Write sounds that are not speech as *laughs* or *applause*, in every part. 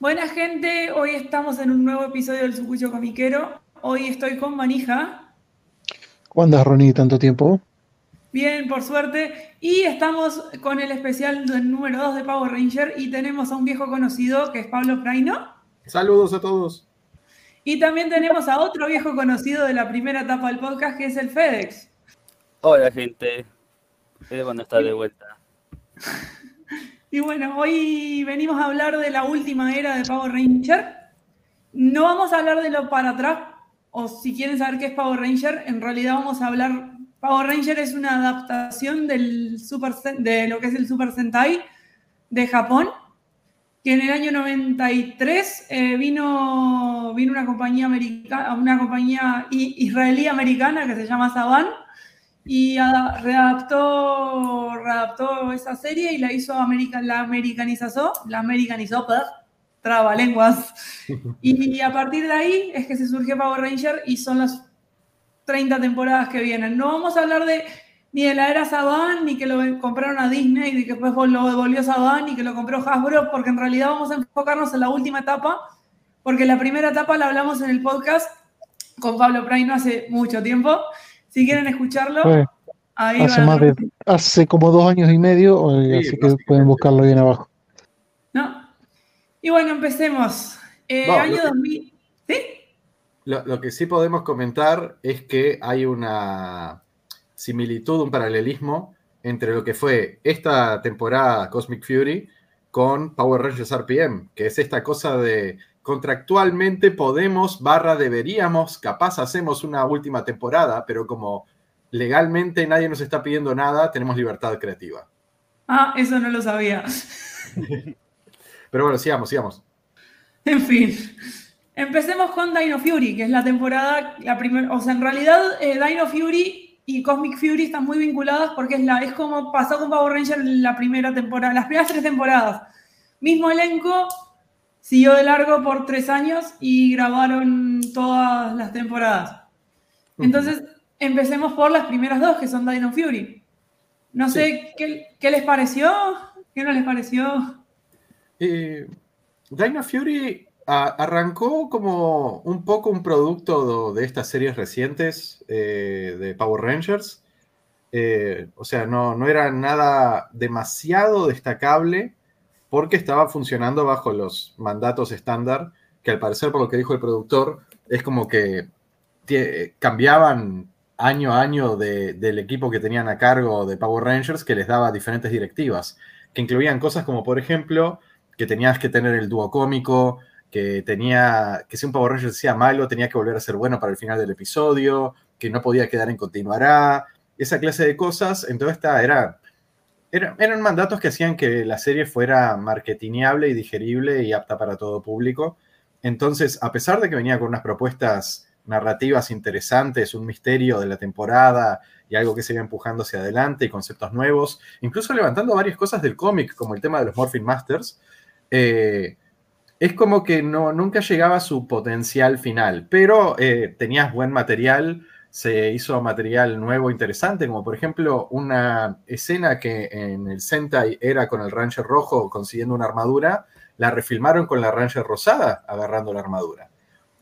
Buena gente, hoy estamos en un nuevo episodio del Sucucho Comiquero. Hoy estoy con Manija. ¿Cómo andas, Ronnie, tanto tiempo? Bien, por suerte. Y estamos con el especial del número 2 de Power Ranger y tenemos a un viejo conocido que es Pablo Fraino. Saludos a todos. Y también tenemos a otro viejo conocido de la primera etapa del podcast que es el FedEx. Hola gente, es bueno estar de vuelta. *laughs* Y bueno, hoy venimos a hablar de la última era de Power Ranger. No vamos a hablar de lo para atrás, o si quieren saber qué es Power Ranger, en realidad vamos a hablar. Power Ranger es una adaptación del Super, de lo que es el Super Sentai de Japón, que en el año 93 eh, vino, vino una compañía, americana, una compañía israelí americana que se llama Saban y readaptó, readaptó esa serie y la hizo American, la americanizó, la americanizó, trabalenguas. *laughs* Y a partir de ahí es que se surgió Power Ranger y son las 30 temporadas que vienen. No vamos a hablar de ni de la era Saban, ni que lo compraron a Disney, ni que después lo devolvió Saban, ni que lo compró Hasbro, porque en realidad vamos a enfocarnos en la última etapa, porque la primera etapa la hablamos en el podcast con Pablo Praino hace mucho tiempo. Si quieren escucharlo, ahí hace, más de, hace como dos años y medio, así que pueden buscarlo bien abajo. ¿No? Y bueno, empecemos. Eh, año 2000. ¿Sí? Lo, que sí podemos comentar es que hay una similitud, un paralelismo entre lo que fue esta temporada Cosmic Fury con Power Rangers RPM, que es esta cosa de contractualmente podemos, barra deberíamos, capaz hacemos una última temporada, pero como legalmente nadie nos está pidiendo nada, tenemos libertad creativa. Ah, eso no lo sabía. *laughs* pero bueno, sigamos, sigamos. En fin. Empecemos con Dino Fury, que es la temporada, la primera, o sea, en realidad eh, Dino Fury y Cosmic Fury están muy vinculadas porque es, la, es como pasó con Power Ranger la primera temporada, las primeras tres temporadas. Mismo elenco, siguió de largo por tres años y grabaron todas las temporadas. Entonces, empecemos por las primeras dos, que son Dino Fury. No sé, ¿qué, les pareció? ¿Qué no les pareció? Eh, Dino Fury arrancó como un poco un producto de estas series recientes eh, de Power Rangers. Eh, o sea, no, no era nada demasiado destacable porque estaba funcionando bajo los mandatos estándar, que al parecer, por lo que dijo el productor, es como que cambiaban año a año del equipo que tenían a cargo de Power Rangers, que les daba diferentes directivas, que incluían cosas como, por ejemplo, que tenías que tener el dúo cómico, que tenía, que si un Power Ranger sea malo, tenía que volver a ser bueno para el final del episodio, que no podía quedar en continuará, esa clase de cosas. Entonces, esta era eran mandatos que hacían que la serie fuera marketineable y digerible y apta para todo público. Entonces, a pesar de que venía con unas propuestas narrativas interesantes, un misterio de la temporada y algo que se iba empujando hacia adelante y conceptos nuevos, incluso levantando varias cosas del cómic, como el tema de los Morphin Masters, eh, es como que no, nunca llegaba a su potencial final, pero eh, tenías buen material se hizo material nuevo interesante, como por ejemplo una escena que en el Sentai era con el Ranger rojo consiguiendo una armadura, la refilmaron con la Ranger rosada agarrando la armadura.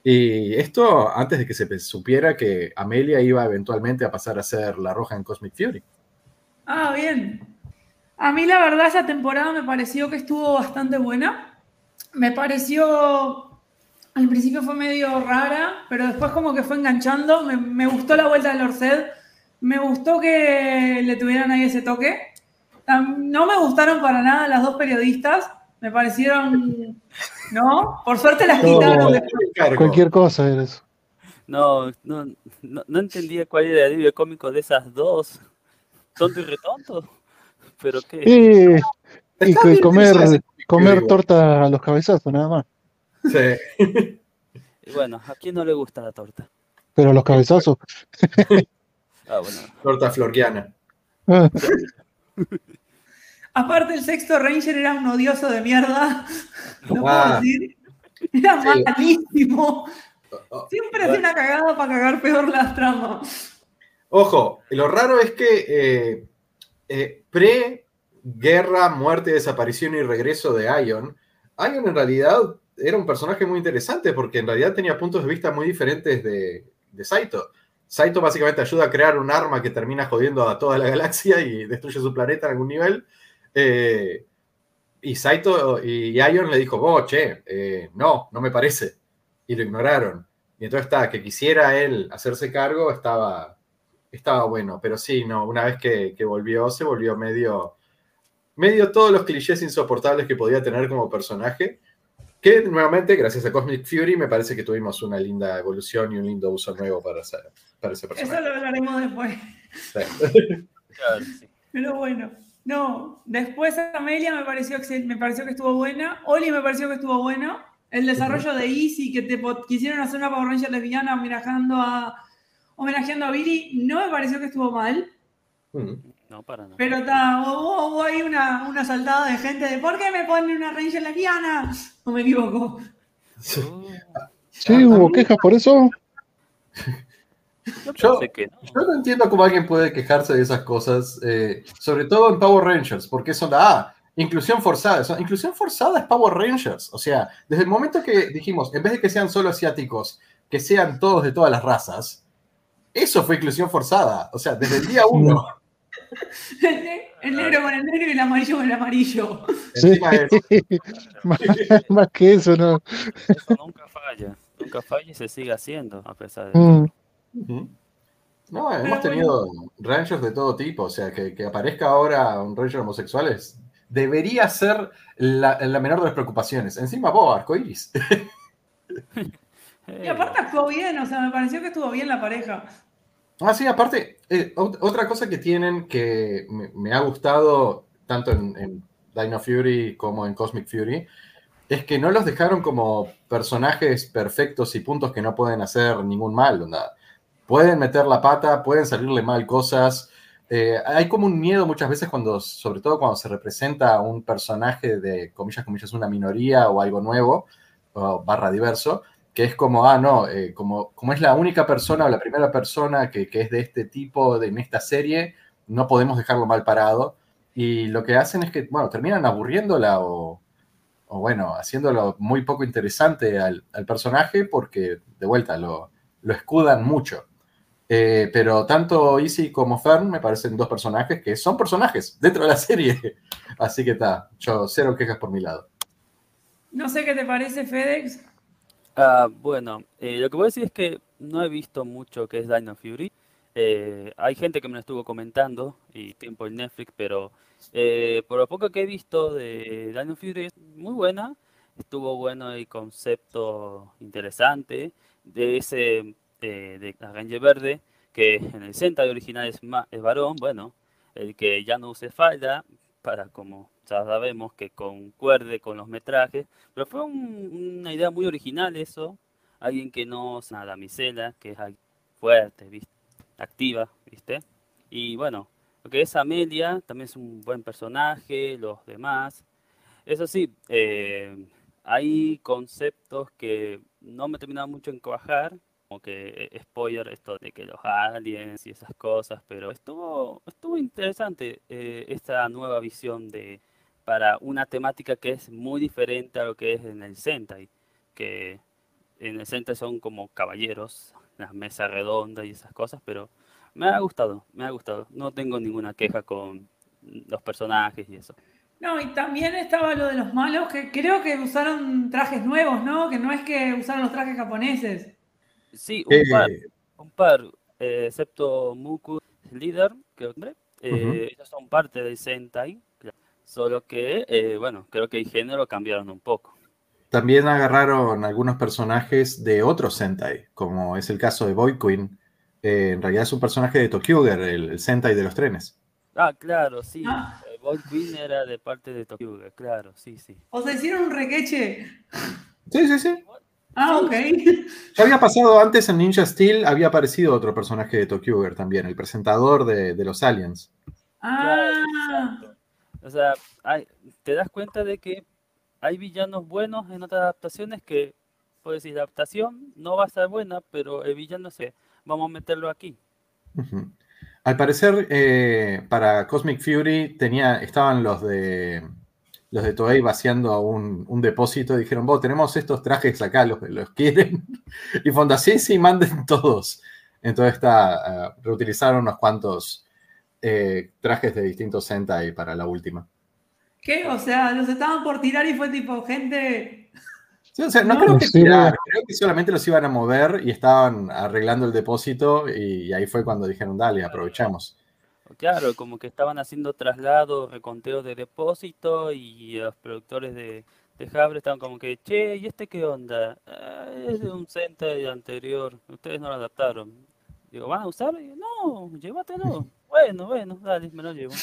Y esto antes de que se supiera que Amelia iba eventualmente a pasar a ser la roja en Cosmic Fury. Ah, bien. A mí la verdad esa temporada me pareció que estuvo bastante buena. Me pareció al principio fue medio rara, pero después como que fue enganchando. Me, gustó la vuelta de Orced. Me gustó que le tuvieran ahí ese toque. No me gustaron para nada las dos periodistas. Me parecieron. ¿No? Por suerte las quitaron. cualquier cosa era eso. No, no, no, entendía cuál era el alivio cómico de esas dos. Tonto y retonto. Pero qué. y comer, comer torta a los cabezazos, nada más. Sí. Y bueno, ¿a quién no le gusta la torta? Pero los cabezazos. Ah, bueno. Torta floriana. Aparte, el sexto Ranger era un odioso de mierda. No puedo ah. decir. Era malísimo. Siempre hacía una cagada para cagar peor las tramas. Ojo, lo raro es que eh, eh, pre-guerra, muerte, desaparición y regreso de Ion, Ion en realidad era un personaje muy interesante porque en realidad tenía puntos de vista muy diferentes de, Saito. Saito básicamente ayuda a crear un arma que termina jodiendo a toda la galaxia y destruye su planeta en algún nivel. Eh, y Saito y Ion le dijo, oh, che, eh, no, no me parece. Y lo ignoraron. Y entonces está, que quisiera él hacerse cargo, estaba, estaba bueno. Pero sí, no, una vez que, que volvió, se volvió medio, medio todos los clichés insoportables que podía tener como personaje. Que nuevamente, gracias a Cosmic Fury, me parece que tuvimos una linda evolución y un lindo uso nuevo para, ese, para ese personaje. Eso lo hablaremos después. *laughs* Claro, sí. Pero bueno, no. Después Amelia me pareció, que- me pareció que estuvo buena. Oli me pareció que estuvo bueno. El desarrollo de Easy, que te quisieron hacer una Power Ranger lesbiana homenajeando a, homenajeando a Billy, no me pareció que estuvo mal. Mm. No, para nada. Pero está, hubo, hubo ahí una, una saltada de gente de ¿por qué me ponen una Ranger lesbiana? No me equivoco. Uh, Sí, hubo quejas por eso. yo Yo- que no. Yo no entiendo cómo alguien puede quejarse de esas cosas, eh, sobre todo en Power Rangers, porque son la ah, inclusión forzada. Son- inclusión forzada es Power Rangers. O sea, desde el momento que dijimos, en vez de que sean solo asiáticos, que sean todos de todas las razas, eso fue inclusión forzada. O sea, desde el día uno. *laughs* El negro con el negro y el amarillo con el amarillo. Sí. *laughs* Más, más que eso, ¿no? Eso nunca falla. Nunca falla y se sigue haciendo, a pesar de. Mm. No, hemos tenido Rangers de todo tipo, o sea, que, que aparezca ahora un Ranger homosexual es- debería ser la, la menor de las preocupaciones. Encima vos, arcoiris. *laughs* Y aparte actuó bien, o sea, me pareció que estuvo bien la pareja. Ah, sí, aparte, eh, ot- otra cosa que tienen que me, ha gustado tanto en, en Dino Fury como en Cosmic Fury es que no los dejaron como personajes perfectos y puntos que no pueden hacer ningún mal. onda. Pueden meter la pata, pueden salirle mal cosas. Eh, hay como un miedo muchas veces cuando, sobre todo cuando se representa un personaje de, comillas, comillas, una minoría o algo nuevo, o barra diverso, que es como, ah, no, eh, como, como es la única persona o la primera persona que, que es de este tipo de, en esta serie, no podemos dejarlo mal parado. Y lo que hacen es que, bueno, terminan aburriéndola o, o bueno, haciéndolo muy poco interesante al, personaje porque, de vuelta, lo, lo escudan mucho. Eh, pero tanto Easy como Fern me parecen dos personajes que son personajes dentro de la serie. *laughs* Así que está, yo cero quejas por mi lado. No sé qué te parece, FedEx. Ah, bueno, eh, lo que voy a decir es que no he visto mucho que es Dino Fury. Eh, hay gente que me lo estuvo comentando y tiempo en Netflix, pero eh, por lo poco que he visto de Dino Fury es muy buena. Estuvo bueno el concepto interesante de ese eh, de Ranger Verde, que en el Sentai original es, ma- es varón, bueno, el que ya no use falda, para como ya sabemos que concuerde con los metrajes, pero fue un- una idea muy original eso. Alguien que no es una damisela, que es fuerte, ¿viste? activa, ¿viste? Y bueno, lo que es Amelia también es un buen personaje, los demás. Eso sí, eh, hay conceptos que no me terminaron mucho en cuajar, como que eh, spoiler esto de que los aliens y esas cosas, pero estuvo, estuvo interesante eh, esta nueva visión de para una temática que es muy diferente a lo que es en el Sentai, que en el Sentai son como caballeros, las mesas redondas y esas cosas, pero me ha gustado, me ha gustado. No tengo ninguna queja con los personajes y eso. No, y también estaba lo de los malos, que creo que usaron trajes nuevos, ¿no? Que no es que usaron los trajes japoneses. Sí, un Eh, par, un par, eh, excepto Muku Líder, que hombre, eh, Ujú. ellos son parte del Sentai. Solo que, eh, bueno, creo que el género cambiaron un poco. También agarraron algunos personajes de otros Sentai, como es el caso de Boy Queen. Eh, en realidad es un personaje de Tokyuger, el, el Sentai de los trenes. Ah, claro, sí, Ah. eh, Boy Queen era de parte de Tokyo, claro, sí, sí. O sea, hicieron un requeche. Sí, sí, sí. Ah, ok. Ya había pasado antes en Ninja Steel, había aparecido otro personaje de Tokyuger también, el presentador de, de los Aliens. Ah, exacto. O sea, te das cuenta de que hay villanos buenos en otras adaptaciones que, puedes decir, la adaptación no va a ser buena, pero el villano se, vamos a meterlo aquí. Al parecer, eh, para Cosmic Fury tenía, estaban los de los de Toei vaciando un, depósito y dijeron, vos, tenemos estos trajes acá, los, quieren. *laughs* Y Fonda, sí, sí, manden todos. Entonces está, uh, reutilizaron unos cuantos eh, trajes de distintos Sentai para la última. ¿Qué? O sea, los estaban por tirar y fue tipo, gente... Sí, o sea, no, no creo que sí, tirar, creo que solamente los iban a mover y estaban arreglando el depósito y, y ahí fue cuando dijeron, dale, aprovechamos. Claro, como que estaban haciendo traslados, reconteos de depósito y los productores de, de Jabre estaban como que, che, ¿y este qué onda? Ah, es de un Sentai anterior, ustedes no lo adaptaron. Digo, ¿van a usar? Y, no, llévatelo. Bueno, bueno, dale, me lo llevo.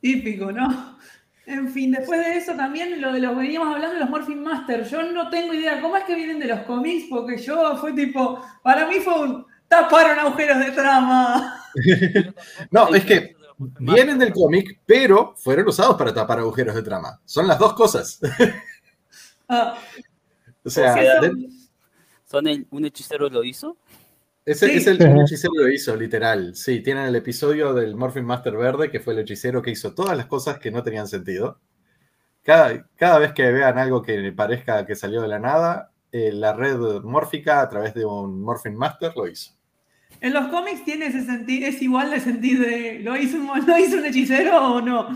Típico, ¿no? En fin, después de eso también lo de los veníamos hablando de los Morphin Master. Yo no tengo idea cómo es que vienen de los cómics, porque yo fue tipo, para mí fue un taparon agujeros de trama. *laughs* no, es que vienen del cómic, pero fueron usados para tapar agujeros de trama. Son las dos cosas. *laughs* Ah, o sea, O sea, de- ¿Son el- un hechicero lo hizo? Ese Sí. es el un hechicero lo hizo, literal. Sí, tienen el episodio del Morphin Master Verde, que fue el hechicero que hizo todas las cosas que no tenían sentido. Cada, cada vez que vean algo que parezca que salió de la nada, eh, la red mórfica a través de un Morphin Master lo hizo. en los cómics tiene ese sentido, es igual de sentido de ¿lo hizo un, ¿lo hizo un hechicero o no?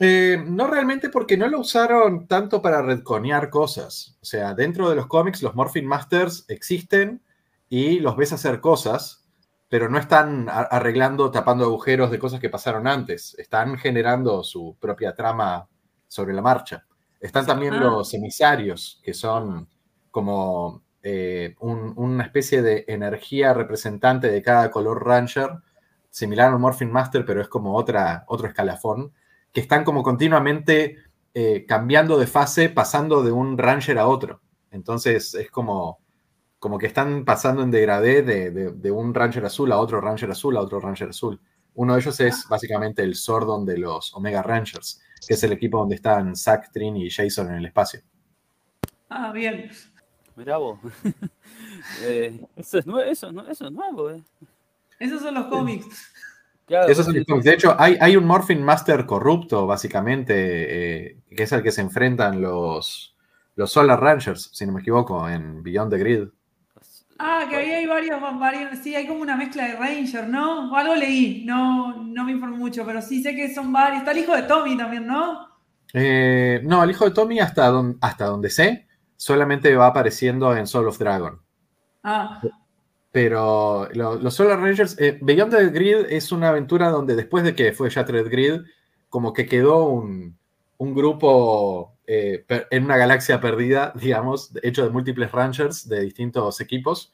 Eh, no realmente porque no lo usaron tanto para redconear cosas. O sea, dentro de los cómics los Morphin Masters existen y los ves hacer cosas, pero no están arreglando, tapando agujeros de cosas que pasaron antes. Están generando su propia trama sobre la marcha. Están también Ah. los emisarios, que son como eh, un- una especie de energía representante de cada color Ranger, similar a un Morphin Master, pero es como otra, otro escalafón que están como continuamente eh, cambiando de fase, pasando de un Ranger a otro. Entonces es como, como que están pasando en degradé de, de- de un Ranger azul a otro Ranger azul a otro Ranger azul. Uno de ellos es básicamente el Sordon de los Omega Rangers, que es el equipo donde están Zack, Trin y Jason en el espacio. Ah, bien. Vos. *laughs* Eh, eso, es eso, eso es nuevo, ¿eh? Esos son los cómics. Claro, Esos son los cómics. De hecho, hay, hay un Morphin Master corrupto, básicamente, eh, que es el que se enfrentan los, los Solar Rangers, si no me equivoco, en Beyond the Grid. Ah, que ahí hay varios, varios, sí, hay como una mezcla de Ranger, ¿no? O algo leí, no, no me informo mucho, pero sí sé que son varios. Está el hijo de Tommy también, ¿no? Eh, no, el hijo de Tommy, hasta, don- hasta donde sé, solamente va apareciendo en Soul of Dragon. Ah, Pero lo- los Solar Rangers, eh, Beyond the Grid es una aventura donde después de que fue Shattered Grid, como que quedó un, un grupo eh, en una galaxia perdida, *laughs* digamos, hecho de múltiples Rangers de distintos equipos,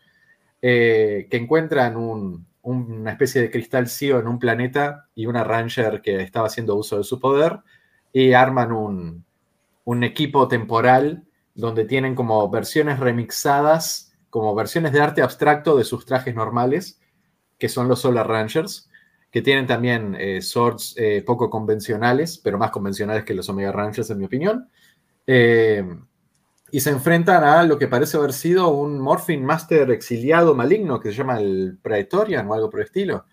eh, que encuentran un- una especie de cristal CEO en un planeta y una Ranger que estaba haciendo uso de su poder, y arman un, un equipo temporal donde tienen como versiones remixadas, como versiones de arte abstracto de sus trajes normales, que son los Solar Rangers, que tienen también eh, swords eh, poco convencionales, pero más convencionales que los Omega Rangers, en mi opinión. Eh, y se enfrentan a lo que parece haber sido un Morphin Master exiliado maligno, que se llama el Praetorian o algo por el estilo,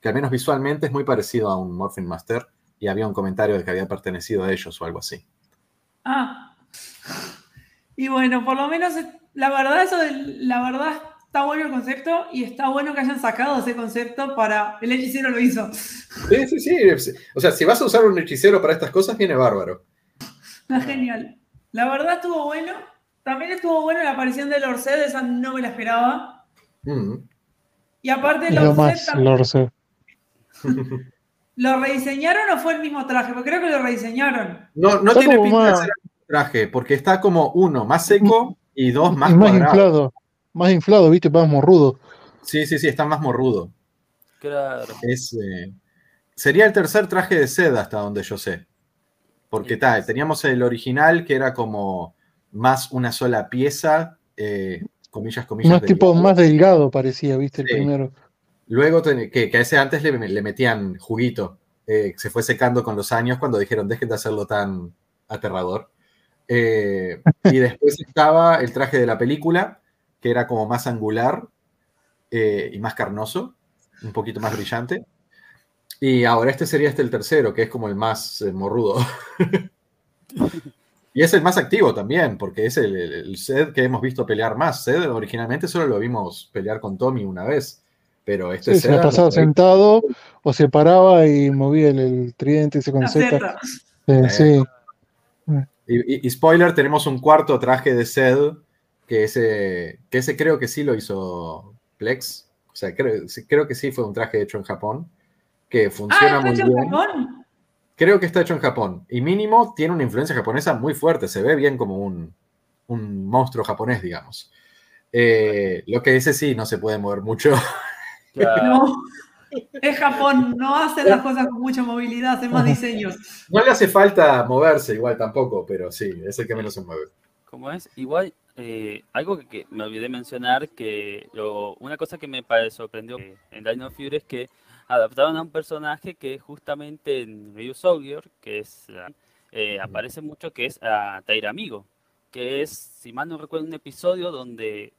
que al menos visualmente es muy parecido a un Morphin Master, y había un comentario de que había pertenecido a ellos o algo así. ah. Y bueno, por lo menos, la verdad, eso de- la verdad está bueno el concepto y está bueno que hayan sacado ese concepto para. El hechicero lo hizo. Sí, sí, sí. O sea, si vas a usar un hechicero para estas cosas, viene bárbaro. Está genial. La verdad estuvo bueno. También estuvo bueno la aparición de Lorced, esa no me la esperaba. Mm. Y aparte, Lorced más, lo sé. ¿lo rediseñaron o fue el mismo traje? Porque creo que lo rediseñaron. No, no Está tiene pinta de ser el traje, porque está como uno más seco y dos más y más cuadrado. inflado. Más inflado, viste, más morrudo. Sí, sí, sí, está más morrudo. Claro. Es, eh, sería el tercer traje de seda hasta donde yo sé. Porque tal, teníamos el original que era como más una sola pieza, eh, comillas, comillas. Más tipo más delgado parecía, viste, el Sí. primero. Luego ten- que, que a ese antes le, le metían juguito. eh, se fue secando con los años cuando dijeron dejen de hacerlo tan aterrador. Eh, y después estaba el traje de la película, que era como más angular eh, y más carnoso, un poquito más brillante. Y ahora este sería este el tercero, que es como el más eh, morrudo. *laughs* Y es el más activo también, porque es el, el, Zed que hemos visto pelear más. Zed originalmente solo lo vimos pelear con Tommy una vez. Pero este sí, se pasaba sentado o se paraba y movía el, tridente ese con Z. Sí, sí. Y, y, spoiler, tenemos un cuarto traje de Zed, que ese, que ese creo que sí lo hizo Plex. O sea, creo, creo que sí fue un traje hecho en Japón, que funciona ah, muy hecho bien. En Japón? Creo que está hecho en Japón. Y mínimo tiene una influencia japonesa muy fuerte. Se ve bien como un, un monstruo japonés, digamos. Eh, lo que dice sí, no se puede mover mucho. *laughs* Claro. No. Es Japón, no hacen las cosas con mucha movilidad, hacen más diseños. No le hace falta moverse igual tampoco, pero sí, es el que menos se mueve. ¿Cómo es? Igual, eh, algo que, que, me olvidé mencionar, que lo, una cosa que me sorprendió en Dino Fury es que adaptaron a un personaje que justamente en Ryu Soldier, que es, eh, aparece mucho, que es a Taira Amigo, que es, si mal no recuerdo, un episodio donde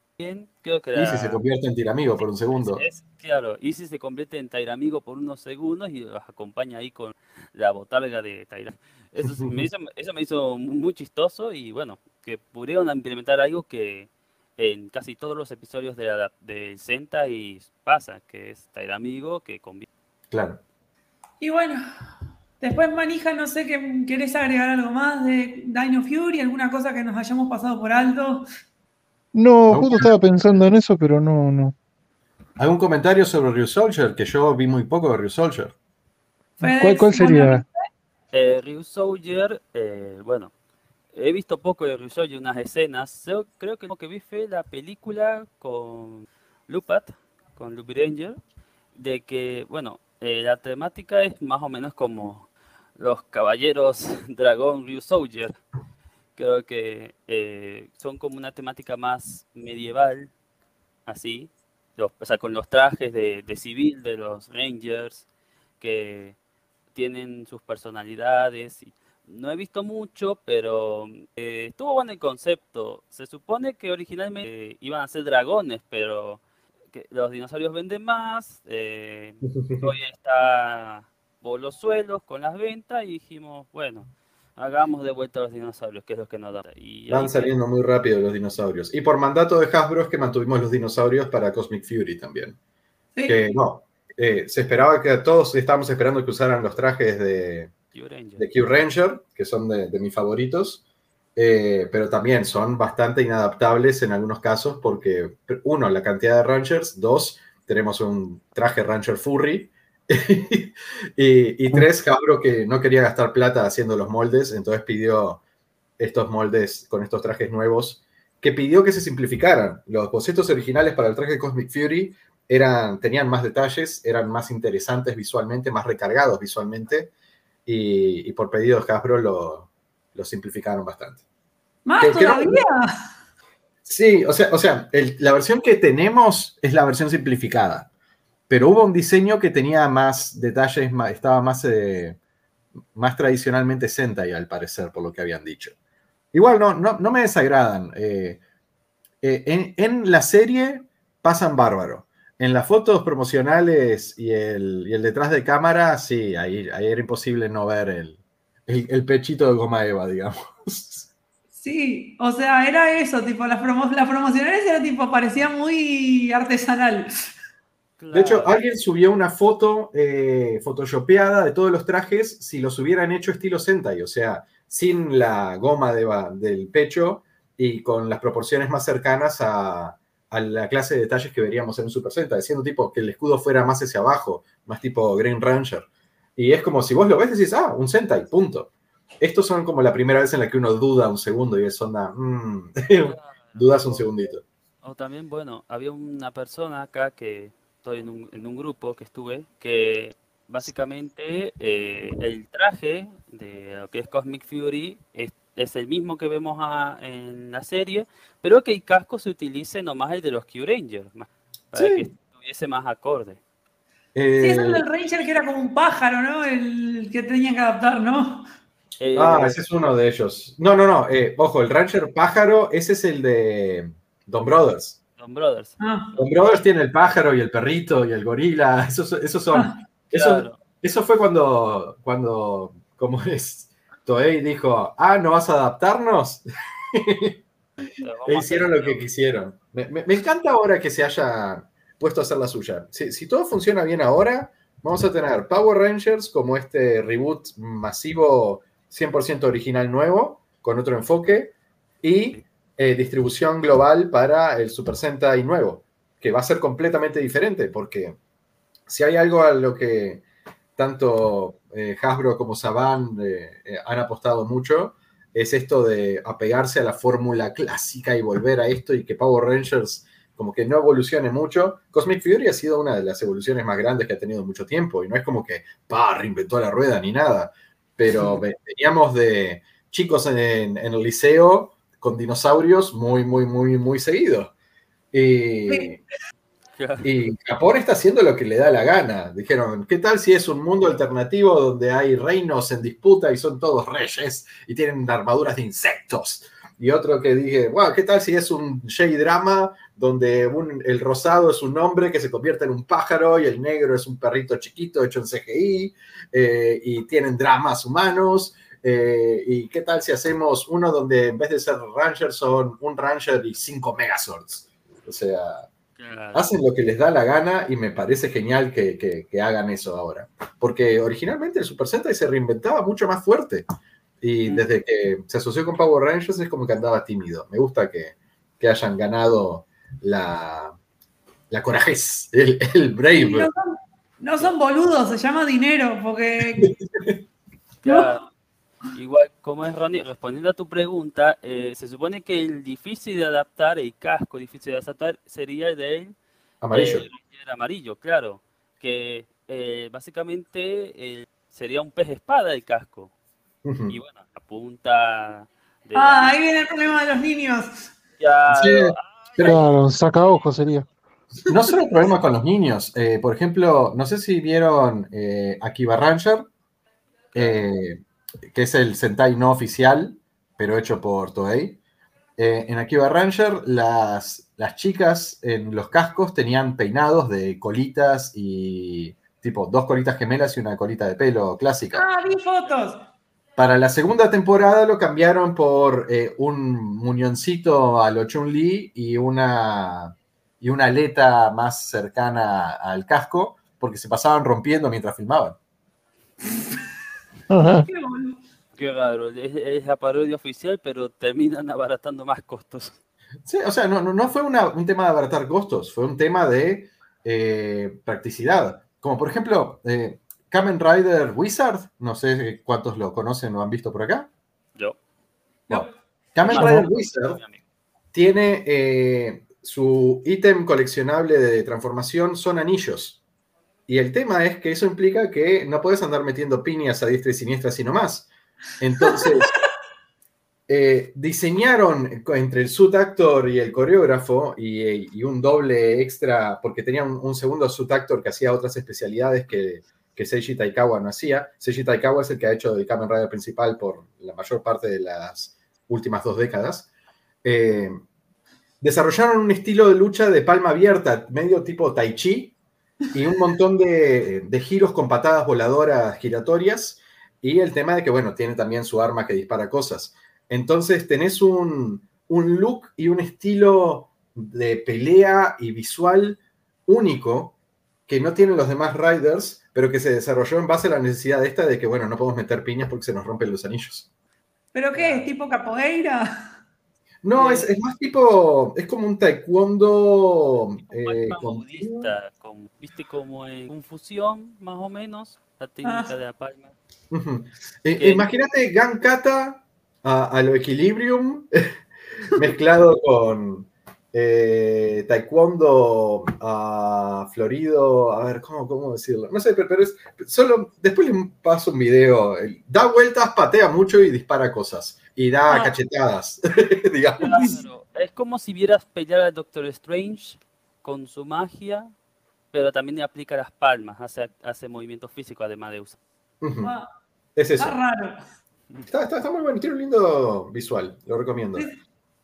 creo que Easy se convierte en tiramigo por un segundo. Es, claro, Easy se convierte en tiramigo por unos segundos y los acompaña ahí con la botarga de Taira. Eso me, *laughs* hizo, eso me hizo muy chistoso y bueno, que pudieron implementar algo que en casi todos los episodios de, la, de y pasa, que es tiramigo que convierte. Claro. Y bueno, después Manija, no sé, que ¿querés agregar algo más de Dino Fury? ¿Alguna cosa que nos hayamos pasado por alto? No, justo estaba pensando en eso, pero no, no. ¿Algún comentario sobre Ryu Soldier? Que yo vi muy poco de Ryu Soldier. ¿Cuál, cuál sería? Eh, Ryu Soldier, eh, bueno, he visto poco de Soldier, unas escenas. Yo creo que lo que vi fue la película con Lupat, con Lupi Ranger, de que, bueno, eh, la temática es más o menos como los caballeros *laughs* dragón Ryu Soldier creo que eh, son como una temática más medieval, así, o sea, con los trajes de, civil de los Rangers, que tienen sus personalidades. No he visto mucho, pero eh, estuvo bueno el concepto. Se supone que originalmente iban a ser dragones, pero que los dinosaurios venden más. Eh, hoy está por los suelos con las ventas y dijimos, bueno, hagamos de vuelta a los dinosaurios, que es lo que nos da. Y Van saliendo muy rápido los dinosaurios. Y por mandato de Hasbro es que mantuvimos los dinosaurios para Cosmic Fury también. Sí. Que no, eh, se esperaba que todos estábamos esperando que usaran los trajes de De Q Ranger que son de, de mis favoritos. Eh, pero también son bastante inadaptables en algunos casos porque, uno, la cantidad de Rangers, dos, tenemos un traje Ranger Furry, *laughs* y, y, tres, Cabro que no quería gastar plata haciendo los moldes, entonces pidió estos moldes con estos trajes nuevos, que pidió que se simplificaran. Los bocetos originales para el traje Cosmic Fury eran, tenían más detalles, eran más interesantes visualmente, más recargados visualmente, y, y por pedido de Hasbro lo, lo simplificaron bastante. ¿Más que, todavía? Que no, sí, o sea, o sea el, la versión que tenemos es la versión simplificada pero hubo un diseño que tenía más detalles, estaba más, eh, más tradicionalmente Sentai, al parecer, por lo que habían dicho. Igual no, no, no me desagradan. Eh, eh, en, en, la serie pasan bárbaro. En las fotos promocionales y el, y el detrás de cámara, sí, ahí, ahí, era imposible no ver el, el, el pechito de goma Eva, digamos. Sí, o sea, era eso, tipo, las, promo las promocionales era tipo, parecía muy artesanal. Claro. De hecho, alguien subió una foto eh, photoshopeada de todos los trajes si los hubieran hecho estilo Sentai, o sea, sin la goma de, del pecho y con las proporciones más cercanas a, a, la clase de detalles que veríamos en un Super Sentai, diciendo tipo que el escudo fuera más hacia abajo, más tipo Green Ranger. Y es como si vos lo ves decís, ah, un Sentai, punto. Estos son como la primera vez en la que uno duda un segundo y es onda, mmm, *laughs* dudas un segundito. O también, bueno, había una persona acá que estoy en un, en un grupo que estuve, que básicamente eh, el traje de lo que es Cosmic Fury es, es el mismo que vemos a, en la serie, pero que el casco se utilice nomás el de los Q-Rangers, para sí. que estuviese más acorde. Eh... Sí, es el del Ranger que era como un pájaro, ¿no? El que tenían que adaptar, ¿no? Eh, ah, ese es uno de ellos. No, no, no. Eh, ojo, el Ranger pájaro, ese es el de Don Brothers. Don Brothers. Ah. Don Brothers tiene el pájaro y el perrito y el gorila. *laughs* Esos, esos son. *laughs* Ah, eso, eso fue cuando, cuando, ¿cómo es? Toei dijo, ah, ¿no vas a adaptarnos? e hicieron lo que quisieron. Me, encanta ahora que se haya puesto a hacer la suya. Si, todo funciona bien ahora, vamos a tener Power Rangers como este reboot masivo 100% original nuevo, con otro enfoque, y eh, distribución global para el Super Sentai nuevo, que va a ser completamente diferente, porque si hay algo a lo que tanto eh, Hasbro como Saban eh, han apostado mucho, es esto de apegarse a la fórmula clásica y volver a esto y que Power Rangers como que no evolucione mucho. Cosmic Fury ha sido una de las evoluciones más grandes que ha tenido mucho tiempo y no es como que, pa, reinventó la rueda ni nada, pero *laughs* veníamos de chicos en, el liceo con dinosaurios muy, muy, muy, muy seguido. Y, y Japón está haciendo lo que le da la gana. Dijeron, ¿qué tal si es un mundo alternativo donde hay reinos en disputa y son todos reyes y tienen armaduras de insectos? Y otro que dije, wow, ¿qué tal si es un J-drama donde el rosado es un hombre que se convierte en un pájaro y el negro es un perrito chiquito hecho en CGI eh, y tienen dramas humanos? Eh, ¿Y qué tal si hacemos uno donde en vez de ser Rangers son un Ranger y cinco Megazords? O sea, Hacen lo que les da la gana y me parece genial que, hagan eso ahora. Porque originalmente el Super Sentai se reinventaba mucho más fuerte. Y desde que se asoció con Power Rangers es como que andaba tímido. Me gusta que, hayan ganado la, la corajez, el, el brave. No son, boludos, se llama dinero, porque... *laughs* Igual, como es Ronnie, respondiendo a tu pregunta, eh, se supone que el difícil de adaptar, el casco difícil de adaptar, sería el de amarillo. Eh, amarillo, claro. Que eh, básicamente sería un pez espada el casco. Y bueno, la punta. ah, ahí viene el problema de los niños. Ya, claro, saca ojo sería. No solo el problema con los niños. por ejemplo, no sé si vieron Akiba Ranger. Eh, que es el Sentai no oficial, pero hecho por Toei. Eh, en Akiba Ranger, las, las chicas en los cascos tenían peinados de colitas y tipo dos colitas gemelas y una colita de pelo clásica. Ah, vi fotos. Para la segunda temporada lo cambiaron por eh, un muñoncito a lo Chun-Li y una, y una aleta más cercana al casco, porque se pasaban rompiendo mientras filmaban. *laughs* Qué raro, es, la parodia oficial, pero terminan abaratando más costos. Sí, o sea, no, no fue un tema de abaratar costos, fue un tema de eh, practicidad. Como por ejemplo, eh, Kamen Rider Wizard, no sé cuántos lo conocen o han visto por acá. Yo. No. Kamen Rider Wizard tiene eh, su ítem coleccionable de transformación, son anillos. Y el tema es que eso implica que no puedes andar metiendo piñas a diestra y siniestra sino más. Entonces, *laughs* eh, diseñaron entre el suit actor y el coreógrafo y, un doble extra, porque tenían un, segundo suit actor que hacía otras especialidades que, que Seiji Taikawa no hacía. Seiji Taikawa es el que ha hecho el Kamen Rider principal por la mayor parte de las últimas dos décadas. Eh, desarrollaron un estilo de lucha de palma abierta, medio tipo tai chi, y un montón de, giros con patadas voladoras giratorias. Y el tema de que, bueno, tiene también su arma que dispara cosas. Entonces tenés un, look y un estilo de pelea y visual único que no tienen los demás Riders, pero que se desarrolló en base a la necesidad esta de que, bueno, no podemos meter piñas porque se nos rompen los anillos. ¿Pero qué? ¿Es tipo capoeira? No, es, más tipo, es como un taekwondo eh, budista, viste como en confusión, más o menos, la técnica ah. de la palma. Eh, imagínate Gankata a, lo Equilibrium *laughs* mezclado con eh, Taekwondo a Florido, a ver, ¿cómo, cómo decirlo? No sé, pero, es solo, después le paso un video, da vueltas, patea mucho y dispara cosas y da ah. cachetadas, *laughs* digamos. Es como si vieras pelear al Doctor Strange con su magia, pero también le aplica las palmas, hace, hace movimiento físico además de usar. Ah, es eso. Está raro. Está, muy bueno, tiene un lindo visual, lo recomiendo.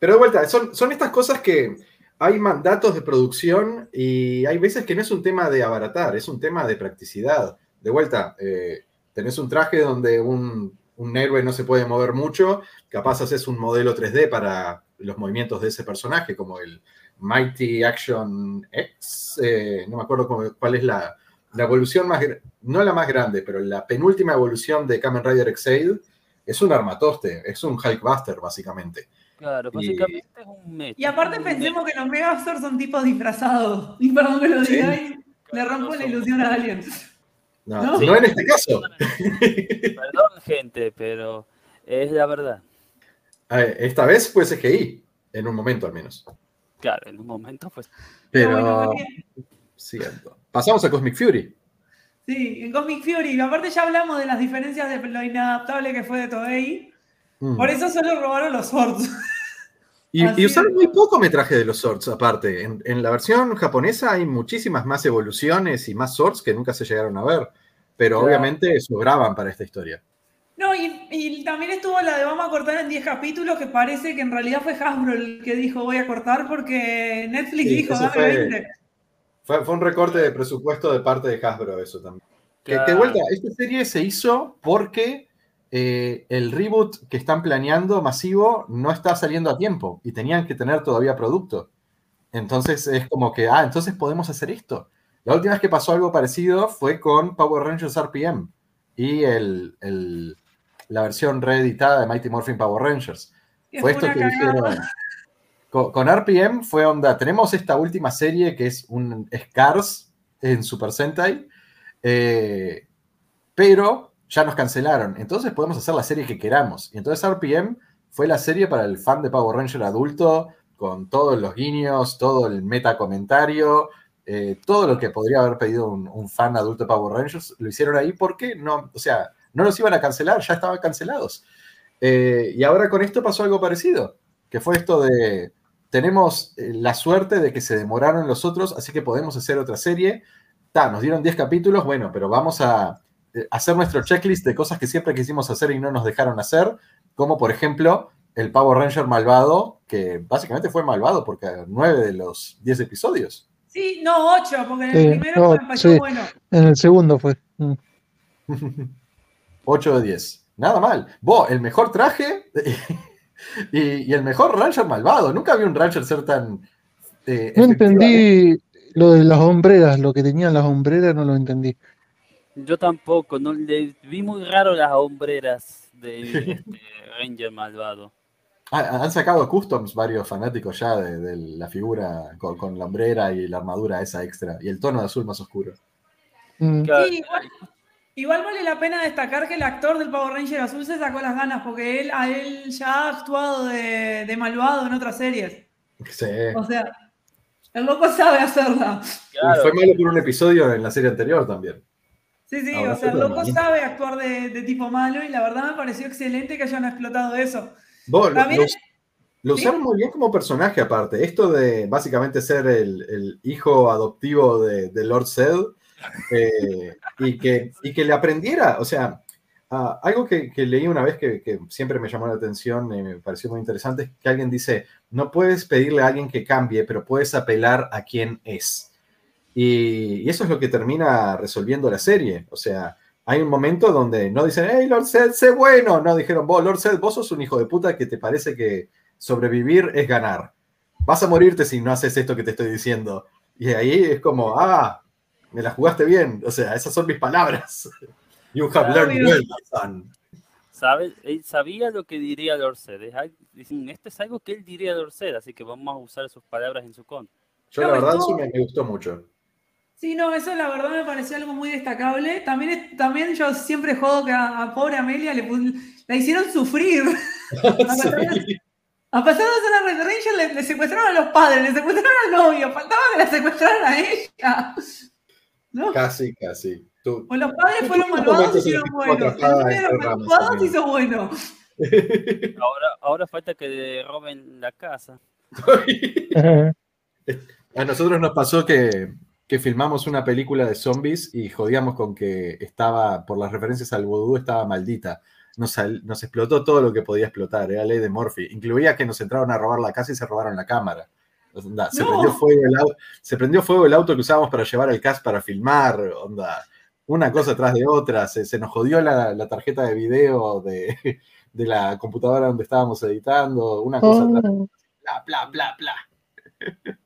Pero de vuelta, son, son estas cosas que hay mandatos de producción y hay veces que no es un tema de abaratar, es un tema de practicidad. De vuelta, eh, tenés un traje donde un un héroe no se puede mover mucho, capaz haces un modelo 3D para los movimientos de ese personaje, como el Mighty Action X, eh, no me acuerdo cuál es la, evolución más, no la más grande, pero la penúltima evolución de Kamen Rider Exade, es un armatoste, es un Hulkbuster, básicamente. Claro, básicamente es un meta. Y aparte pensemos que los Megazords son tipos disfrazados. *laughs* Y perdón que lo diga, le rompo la ilusión a alguien. No, no, en este caso. *laughs* Perdón, gente, pero es la verdad. Esta vez fue CGI, en un momento al menos. Claro, en un momento pues. Pero. Pasamos a Cosmic Fury. Sí, en Cosmic Fury. Aparte ya hablamos de las diferencias de lo inadaptable que fue de Toei. Mm. Por eso solo robaron los swords. Y, usaron muy poco metraje de los swords, aparte. En, la versión japonesa hay muchísimas más evoluciones y más swords que nunca se llegaron a ver. Pero obviamente sobraban para esta historia. No, y, también estuvo la de vamos a cortar en 10 capítulos, que parece que en realidad fue Hasbro el que dijo voy a cortar porque Netflix dijo dame fue, Fue, un recorte de presupuesto de parte de Hasbro eso también. Que, que, vuelta, esta serie se hizo porque eh, el reboot que están planeando masivo no está saliendo a tiempo y tenían que tener todavía producto. Entonces es como que, ah, entonces podemos hacer esto. La última vez que pasó algo parecido fue con Power Rangers RPM y el, la versión reeditada de Mighty Morphin Power Rangers. Fue esto que dijeron. Con, RPM fue onda, tenemos esta última serie que es un Scars en Super Sentai, eh, pero ya nos cancelaron. Entonces podemos hacer la serie que queramos. Y entonces RPM fue la serie para el fan de Power Ranger adulto, con todos los guiños, todo el meta comentario, eh, todo lo que podría haber pedido un, fan adulto de Power Rangers, lo hicieron ahí porque no, o sea, no los iban a cancelar, ya estaban cancelados. Eh, y ahora con esto pasó algo parecido, que fue esto de, tenemos eh, la suerte de que se demoraron los otros, así que podemos hacer otra serie. Ta, nos dieron 10 capítulos, bueno, pero vamos a, hacer nuestro checklist de cosas que siempre quisimos hacer y no nos dejaron hacer, como por ejemplo el Power Ranger malvado, que básicamente fue malvado porque nueve de los diez episodios. Sí, no, ocho, porque en el primero fue bueno. En el segundo fue. Mm. *laughs* Ocho de diez. Nada mal. Vos, el mejor traje *laughs* y, el mejor Ranger malvado. Nunca vi un Ranger ser tan. Eh, no entendí lo de las hombreras, lo que tenían las hombreras, no lo entendí. Yo tampoco, no le vi muy raro las hombreras de este *laughs* Ranger malvado. Ah, han sacado customs varios fanáticos ya de, la figura con, la hombrera y la armadura esa extra y el tono de azul más oscuro. Mm. Sí, igual, vale la pena destacar que el actor del Power Ranger azul se sacó las ganas porque él, a él ya ha actuado de, malvado en otras series. Sí. O sea, el loco sabe hacerla. Fue malo por un episodio en la serie anterior también. Sí, sí, o sea, el loco sabe actuar de, tipo malo y la verdad me pareció excelente que hayan explotado eso. lo, usaron muy bien como personaje aparte. Esto de básicamente ser el, hijo adoptivo de, Lord Zed eh, y, que, y que le aprendiera, o sea, algo que, leí una vez que, siempre me llamó la atención y me pareció muy interesante es que alguien dice, no puedes pedirle a alguien que cambie, pero puedes apelar a quien es. Y, eso es lo que termina resolviendo la serie. O sea, hay un momento donde no dicen, hey, Lord Zed, sé bueno. No, dijeron, vos, Lord Zed, vos sos un hijo de puta que te parece que sobrevivir es ganar. Vas a morirte si no haces esto que te estoy diciendo. Y ahí es como, ah, me la jugaste bien. O sea, esas son mis palabras. *laughs* You have learned well, son. ¿Sabe? Él sabía lo que diría Lord Zed. Esto es algo que él diría a Lord Zed, así que vamos a usar sus palabras en su contra. Yo la verdad sí me gustó mucho. Sí, no, eso la verdad me pareció algo muy destacable. También, también yo siempre jodo que a, pobre Amelia le la hicieron sufrir. *laughs* A pesar de ser la Red Ranger, le, secuestraron a los padres, le secuestraron al novio, faltaba que la secuestraran a ella. Casi, casi. o los padres fueron malvados y hicieron buenos. El malvados hizo bueno. *laughs* Ahora, ahora falta que roben la casa. *laughs* a nosotros nos pasó que que filmamos una película de zombies y jodíamos con que estaba, por las referencias al vudú, estaba maldita. Nos, nos explotó todo lo que podía explotar, era ley de Morphy. Incluía que nos entraron a robar la casa y se robaron la cámara. se, prendió fuego el auto, se prendió fuego el auto que usábamos para llevar el cast para filmar, onda. una cosa tras de otra, se, nos jodió la, tarjeta de video *laughs* de, la computadora donde estábamos editando, una cosa tras de oh. otra, bla, bla, bla, bla. *laughs*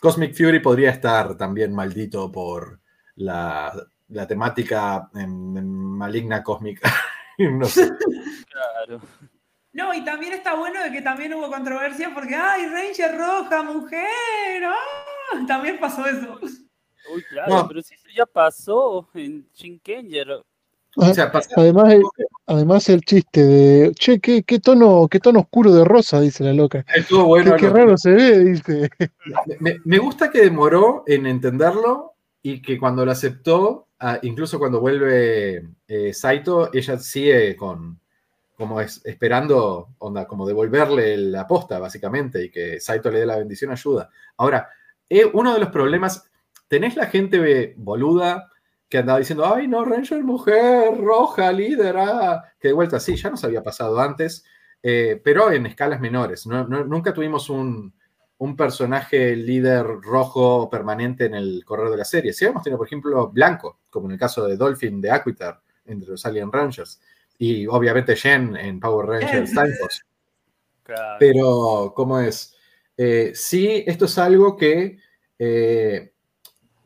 Cosmic Fury podría estar también maldito por la, temática maligna cósmica. *laughs* no sé. Claro. No, y también está bueno de que también hubo controversia porque, ay, Ranger roja, mujer, ¡ah! también pasó eso. Uy, claro, pero si eso ya pasó en Shinkenger. O sea, además, el, además el chiste de, che, ¿qué, qué, tono, qué tono oscuro de rosa, dice la loca. Estuvo bueno. Qué, raro se ve, dice. Me, me, gusta que demoró en entenderlo y que cuando lo aceptó, ah, incluso cuando vuelve eh, Saito, ella sigue con, como es, esperando, onda, como devolverle la posta, básicamente, y que Saito le dé la bendición ayuda. Ahora, eh, uno de los problemas, tenés la gente boluda que andaba diciendo, ay, no, Ranger mujer, roja, líder, ah", que de vuelta sí, ya nos había pasado antes, eh, pero en escalas menores. nunca tuvimos un, personaje líder rojo permanente en el correr de la serie. Sí, hemos tenido, por ejemplo, blanco, como en el caso de Dolphin de Aquitar, entre los Alien Rangers y obviamente Shen en Power Rangers Time Pero, ¿cómo es? Eh, sí, esto es algo que, eh,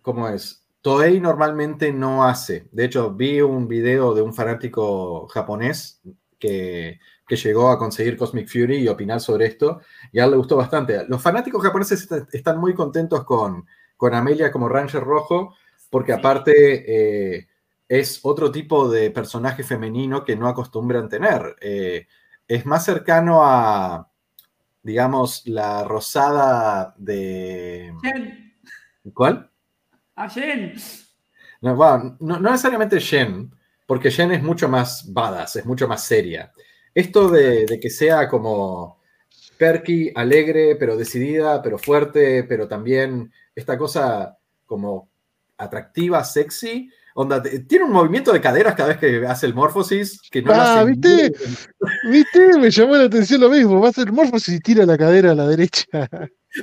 ¿cómo es? Toei normalmente no hace. De hecho, vi un video de un fanático japonés que, llegó a conseguir Cosmic Fury y opinar sobre esto, y a él le gustó bastante. Los fanáticos japoneses están muy contentos con, con Amelia como Ranger Rojo, porque aparte eh, es otro tipo de personaje femenino que no acostumbran tener. Eh, es más cercano a, digamos, la rosada de... ¿Cuál? A Shen. No, no, necesariamente Shen, porque Shen es mucho más badass, es mucho más seria. Esto de, de que sea como perky, alegre, pero decidida, pero fuerte, pero también esta cosa como atractiva, sexy, Onda, tiene un movimiento de caderas cada vez que hace el morfosis que no ah, hace ¿viste? ¿Viste? Me llamó la atención lo mismo. Va a hacer morfosis y tira la cadera a la derecha.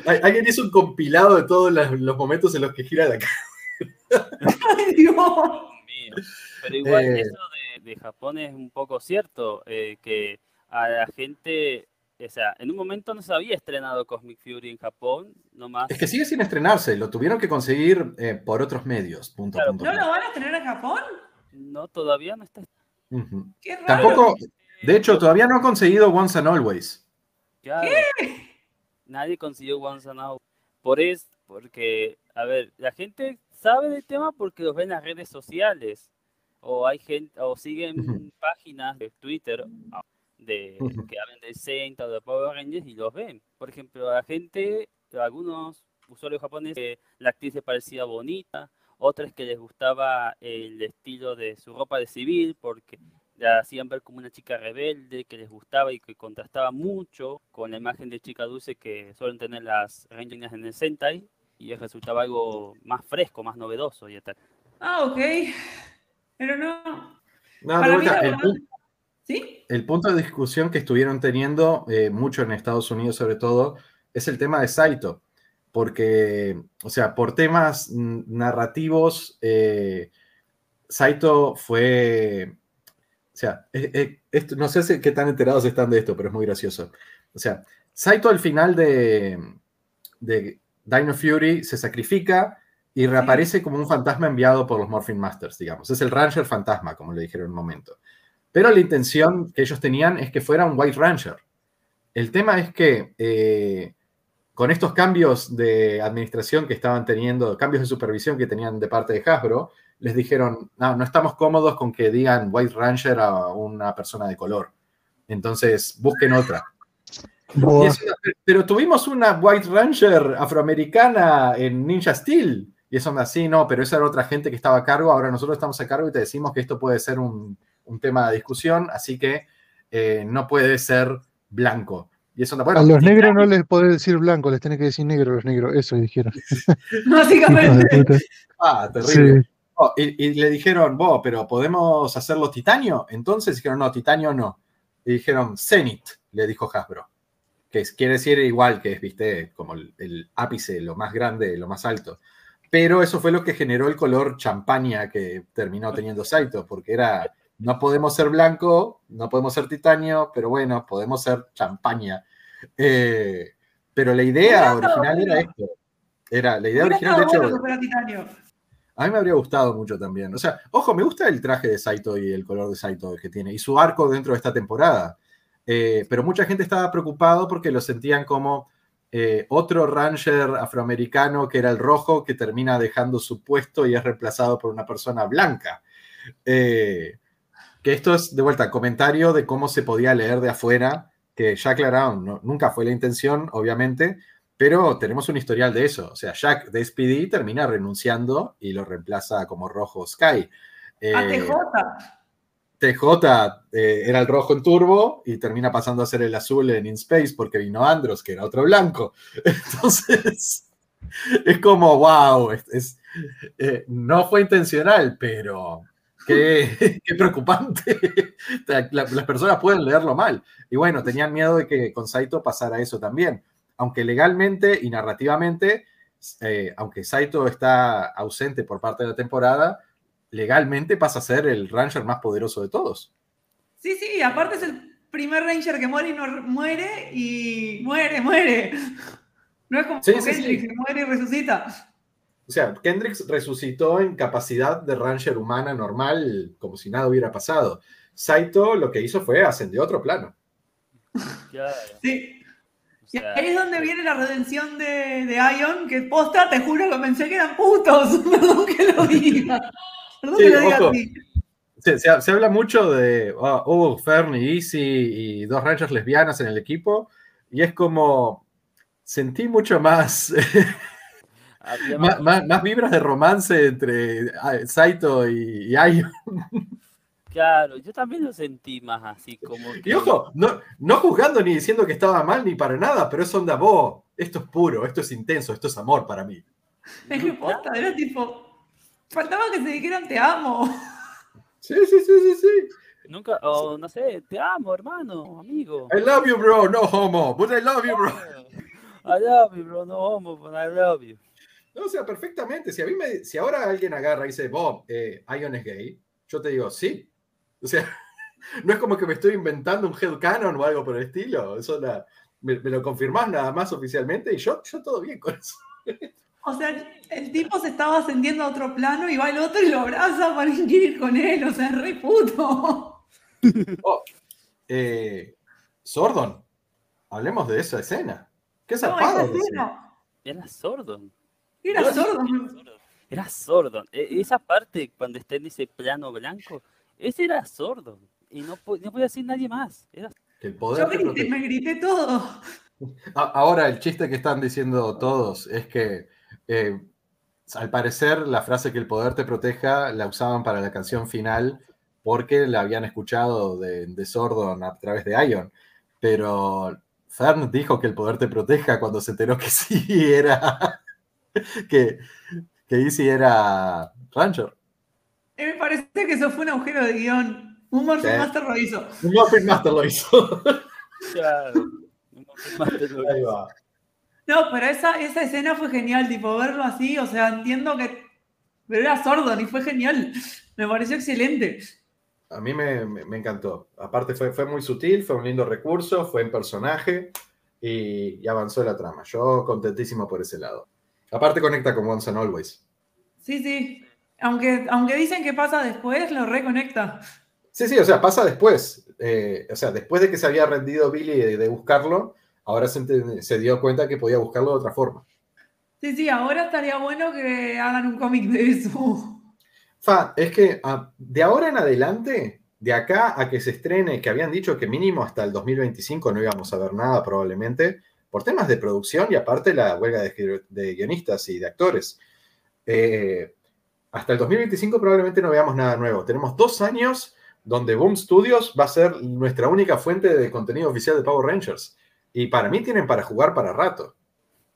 Alguien hizo un compilado de todos los, momentos en los que gira la cadera. ¡Ay, Dios! Mío. Pero igual, eh. eso de, Japón es un poco cierto, eh, que a la gente o sea, en un momento no se había estrenado Cosmic Fury en Japón, nomás. Es que sigue sin estrenarse, lo tuvieron que conseguir eh, por otros medios. Punto, ¿No lo van a estrenar en Japón? No, todavía no está. Qué raro. Tampoco, de hecho, todavía no ha conseguido Once and Always. ¿Qué? Nadie consiguió Once and. Por eso, porque, a ver, la gente sabe del tema porque los ven en las redes sociales. O hay gente, o siguen páginas de Twitter de que hablen de Saint o de Power Rangers y los ven. Por ejemplo, la gente, algunos usuarios japoneses, la actriz les parecía bonita, otros que les gustaba el estilo de su ropa de civil porque la hacían ver como una chica rebelde que les gustaba y que contrastaba mucho con la imagen de chica dulce que suelen tener las Rangers en el Sentai y resultaba algo más fresco, más novedoso y tal. Ah, ok. Pero no. No, el punto de discusión que estuvieron teniendo, eh, mucho en Estados Unidos sobre todo, es el tema de Saito. Porque, o sea, por temas narrativos, eh, Saito fue. O sea, no sé qué tan enterados están de esto, pero es muy gracioso. O sea, Saito al final de, de Dino Fury se sacrifica y reaparece como un fantasma enviado por los Morphin Masters, digamos. Es el Ranger fantasma, como le dijeron en un momento. Pero la intención que ellos tenían es que fuera un White Ranger. El tema es que eh, con estos cambios de administración que estaban teniendo, cambios de supervisión que tenían de parte de Hasbro, les dijeron, no, no estamos cómodos con que digan White Ranger a una persona de color. Entonces, busquen otra. pero tuvimos una White Ranger afroamericana en Ninja Steel. Y eso así, no, pero esa era otra gente que estaba a cargo. Ahora nosotros estamos a cargo y te decimos que esto puede ser un, un tema de discusión, así que eh, no puede ser blanco. Y eso a los negros no les podés decir blanco, les tenés que decir negro a los negros, eso dijeron. *laughs* Básicamente. ah, terrible. Oh, y, le dijeron, vos, pero ¿podemos hacerlo titanio? Entonces dijeron, no, titanio no. Y dijeron, Zenith, le dijo Hasbro. Que quiere decir igual que es, viste, como el, el, ápice, lo más grande, lo más alto. pero eso fue lo que generó el color champaña que terminó teniendo Saito, porque era, no podemos ser blanco, no podemos ser titanio, pero bueno, podemos ser champaña. Eh, pero la idea original era esto. Era, la idea original, de hecho... A mí me habría gustado mucho también. O sea, ojo, me gusta el traje de Saito y el color de Saito que tiene, y su arco dentro de esta temporada. Eh, pero mucha gente estaba preocupado porque lo sentían como eh, otro Ranger afroamericano que era el rojo que termina dejando su puesto y es reemplazado por una persona blanca. Eh, que esto es de vuelta comentario de cómo se podía leer de afuera, que ya aclararon, nunca fue la intención, obviamente, pero tenemos un historial de eso. O sea, Jack de SPD termina renunciando y lo reemplaza como rojo Sky. a TJ. TJ eh, era el rojo en turbo y termina pasando a ser el azul en InSpace porque vino Andros, que era otro blanco. *laughs* Entonces, es como, wow, es, eh, no fue intencional, pero qué, *laughs* preocupante. *laughs* las personas pueden leerlo mal. Y bueno, tenían miedo de que con Saito pasara eso también. Aunque legalmente y narrativamente, eh, aunque Saito está ausente por parte de la temporada, legalmente pasa a ser el Ranger más poderoso de todos. Sí, sí, aparte es el primer Ranger que muere y no muere y muere, muere. No es como Kendrick, que muere y resucita. O sea, Kendricks resucitó en capacidad de Ranger humana normal, como si nada hubiera pasado. Saito lo que hizo fue ascendió a otro plano. Sí. Y ahí es donde viene la redención de, de Ion, que posta, te juro que pensé que eran putos. *laughs* Perdón que lo diga. Se, habla mucho de oh, Fern y Easy y dos rangers lesbianas en el equipo, y es como sentí mucho más, *laughs* más, vibras de romance entre ah, Saito y, y *laughs* Claro, yo también lo sentí más así como Y ojo, no, no juzgando ni diciendo que estaba mal ni para nada, pero es onda, vos, esto es puro, esto es intenso, esto es amor para mí. Es que posta, era tipo, Faltaba que se dijeran te amo. Sí, sí, sí, sí, sí. Nunca, o no sé, te amo, hermano, amigo. I love you, bro, no homo, but I love you, bro. I love you, bro, no homo, but I love you. No, o sea, perfectamente. Si a mí me, si ahora alguien agarra y dice, Bob, eh, Ion es gay, yo te digo, sí. O sea, *laughs* no es como que me estoy inventando un headcanon o algo por el estilo. Eso me, me, lo confirmás nada más oficialmente y yo, yo todo bien con eso. O sea, el tipo se estaba ascendiendo a otro plano y va el otro y lo abraza para ir con él. O sea, re puto. *laughs* Oh, eh, Sordon, hablemos de esa escena. ¿Qué zarpado? No, Era Sordon. Era Sordon. Era Sordon. Esa parte, cuando está en ese plano blanco, ese era Sordon. Y no, no podía decir nadie más. Era... El poder Yo me grité todo. Ahora, el chiste que están diciendo todos es que eh, al parecer, la frase que el poder te proteja la usaban para la canción final porque la habían escuchado de, de Sordon a través de Ion. Pero Fern dijo que el poder te proteja cuando se enteró que sí era. *laughs* que, que Easy era Ranger. Me parece que eso fue un agujero de guion. Un Morphin Master lo hizo. Un Morphin Master lo hizo. claro. Un Master lo hizo. Va. No, pero esa, esa escena fue genial, tipo, verlo así, o sea, entiendo que... Pero era sordo y fue genial. Me pareció excelente. A mí me, encantó. Aparte fue, fue muy sutil, fue un lindo recurso, fue en personaje y, avanzó la trama. Yo contentísimo por ese lado. Aparte conecta con Once and Always. Sí, sí. Aunque, aunque dicen que pasa después, lo reconecta. Sí, sí, o sea, pasa después. Eh, o sea, después de que se había rendido Billy de buscarlo, ahora se, dio cuenta que podía buscarlo de otra forma. Sí, sí, ahora estaría bueno que hagan un cómic de eso. Fa, es que ah, de ahora en adelante, de acá a que se estrene, que habían dicho que mínimo hasta el 2025 no íbamos a ver nada probablemente, por temas de producción y aparte la huelga de, guionistas y de actores. Eh, hasta el 2025 probablemente no veamos nada nuevo. Tenemos dos años donde Boom Studios va a ser nuestra única fuente de contenido oficial de Power Rangers. Y para mí tienen para jugar para rato.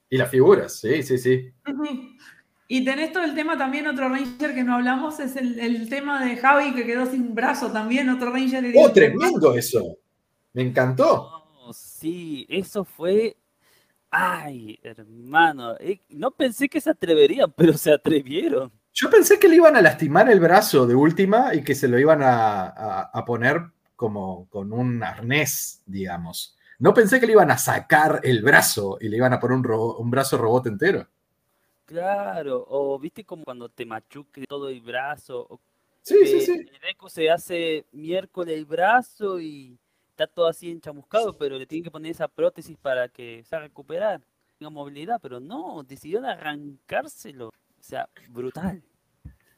Y las figuras, sí, sí, sí. Y tenés todo el tema también, otro Ranger que no hablamos, es el, tema de Javi que quedó sin brazo también, otro Ranger. ¡Oh, tremendo eso! Me encantó. sí, eso fue Ay, hermano, eh, no pensé que se atreverían, pero se atrevieron. Yo pensé que le iban a lastimar el brazo de última y que se lo iban a, a- a poner como con un arnés, digamos. No pensé que le iban a sacar el brazo y le iban a poner un, un brazo robot entero. Claro, o viste como cuando te machuque todo el brazo, o Sí, sí, que sí. el Deku se hace miércoles el brazo y está todo así enchamuscado, pero le tienen que poner esa prótesis para que se recuperar, tenga movilidad, pero no, decidieron arrancárselo. O sea, brutal.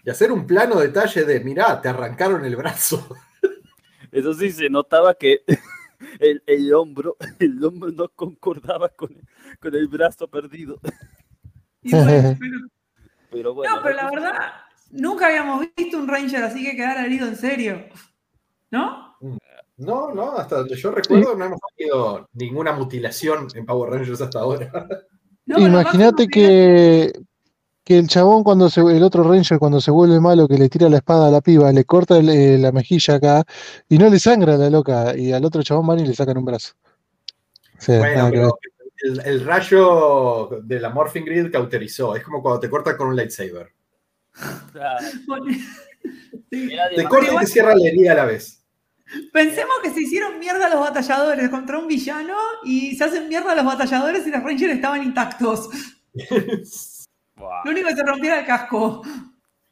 Y hacer un plano detalle de, mirá, te arrancaron el brazo. *laughs* Eso sí, se notaba que *laughs* el, el hombro, *laughs* el hombro no concordaba con el, con el brazo perdido. Bueno, pero- Pero bueno. no, pero la verdad, nunca habíamos visto un Ranger así que quedara herido en serio. ¿No? No, no, hasta donde yo recuerdo no hemos tenido ninguna mutilación en Power Rangers hasta ahora. No, Imagínate que, que el chabón cuando se, el otro Ranger cuando se vuelve malo que le tira la espada a la piba, le corta el- eh, la mejilla acá y no le sangra a la loca y al otro chabón van y le sacan un brazo. O sea, Bueno, pero el, el rayo de la Morphing Grid cauterizó. Es como cuando te cortan con un lightsaber. Claro, *laughs* Te corta y te cierra la herida a la vez. Pensemos que se hicieron mierda los batalladores contra un villano y se hacen mierda los batalladores y los Rangers estaban intactos. *laughs* Lo único que se rompió era el casco.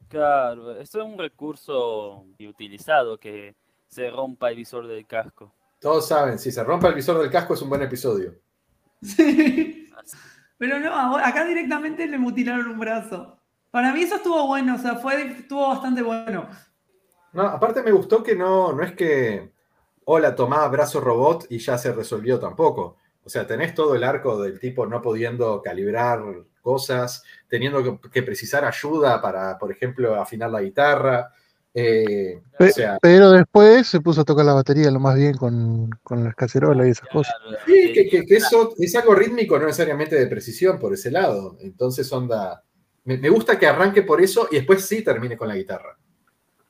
Claro, eso es un recurso utilizado que se rompa el visor del casco. Todos saben, si se rompe el visor del casco es un buen episodio. Sí. Pero no, acá directamente le mutilaron un brazo. Para mí eso estuvo bueno, o sea, fue, estuvo bastante bueno. No, aparte me gustó que no, no es que, hola, tomá brazo robot y ya se resolvió tampoco. O sea, tenés todo el arco del tipo no pudiendo calibrar cosas, teniendo que, que precisar ayuda para, por ejemplo, afinar la guitarra. Eh, o sea, Pero después se puso a tocar la batería lo más bien con, con las cacerolas y esas cosas. Sí, que, que- que eso es algo rítmico, no necesariamente de precisión por ese lado. Entonces, onda, me, me gusta que arranque por eso y después sí termine con la guitarra.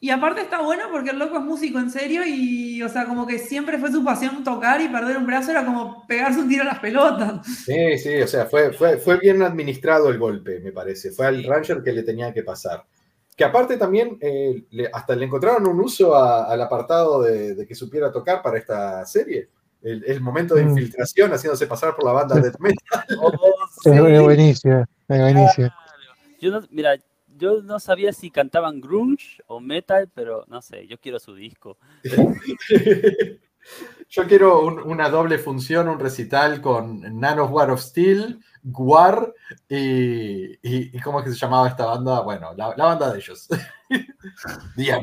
Y aparte está bueno porque el loco es músico en serio y, o sea, como que siempre fue su pasión tocar y perder un brazo era como pegarse un tiro a las pelotas. Sí, sí, o sea, fue, fue, fue bien administrado el golpe, me parece. Fue al Ranger que le tenía que pasar. Que aparte también, eh, le- hasta le encontraron un uso a- al apartado de, de que supiera tocar para esta serie. El, el momento de Mm. infiltración haciéndose pasar por la banda *laughs* de Metal. oh, sí. es buenísima, es buenísima. Yo no, mira, yo no sabía si cantaban grunge o metal, pero no sé, yo quiero su disco. *laughs* Yo quiero un- una doble función, un recital con Nano War of Steel, Guar y, y, y ¿cómo es que se llamaba esta banda? Bueno, la, la banda de ellos. *laughs*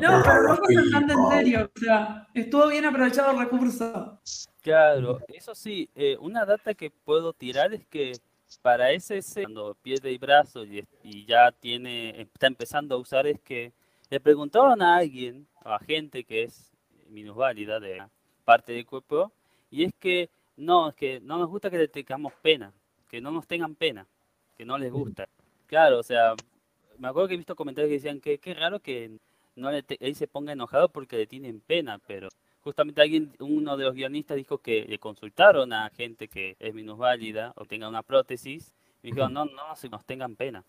No, es cantante en serio, o sea, estuvo bien aprovechado el recurso. Claro, eso sí, eh, una data que puedo tirar es que para ese cuando pierde el brazo y, ya tiene, está empezando a usar, es que le preguntaron a alguien, a gente que es minusválida de parte del cuerpo, y es que no, es que no nos gusta que le tengamos pena, que no nos tengan pena, que no les gusta. Claro, o sea, me acuerdo que he visto comentarios que decían que qué raro que no le te- él se ponga enojado porque le tienen pena, pero justamente alguien, uno de los guionistas dijo que le consultaron a gente que es minusválida o tenga una prótesis y dijeron, no, no, se nos tengan pena.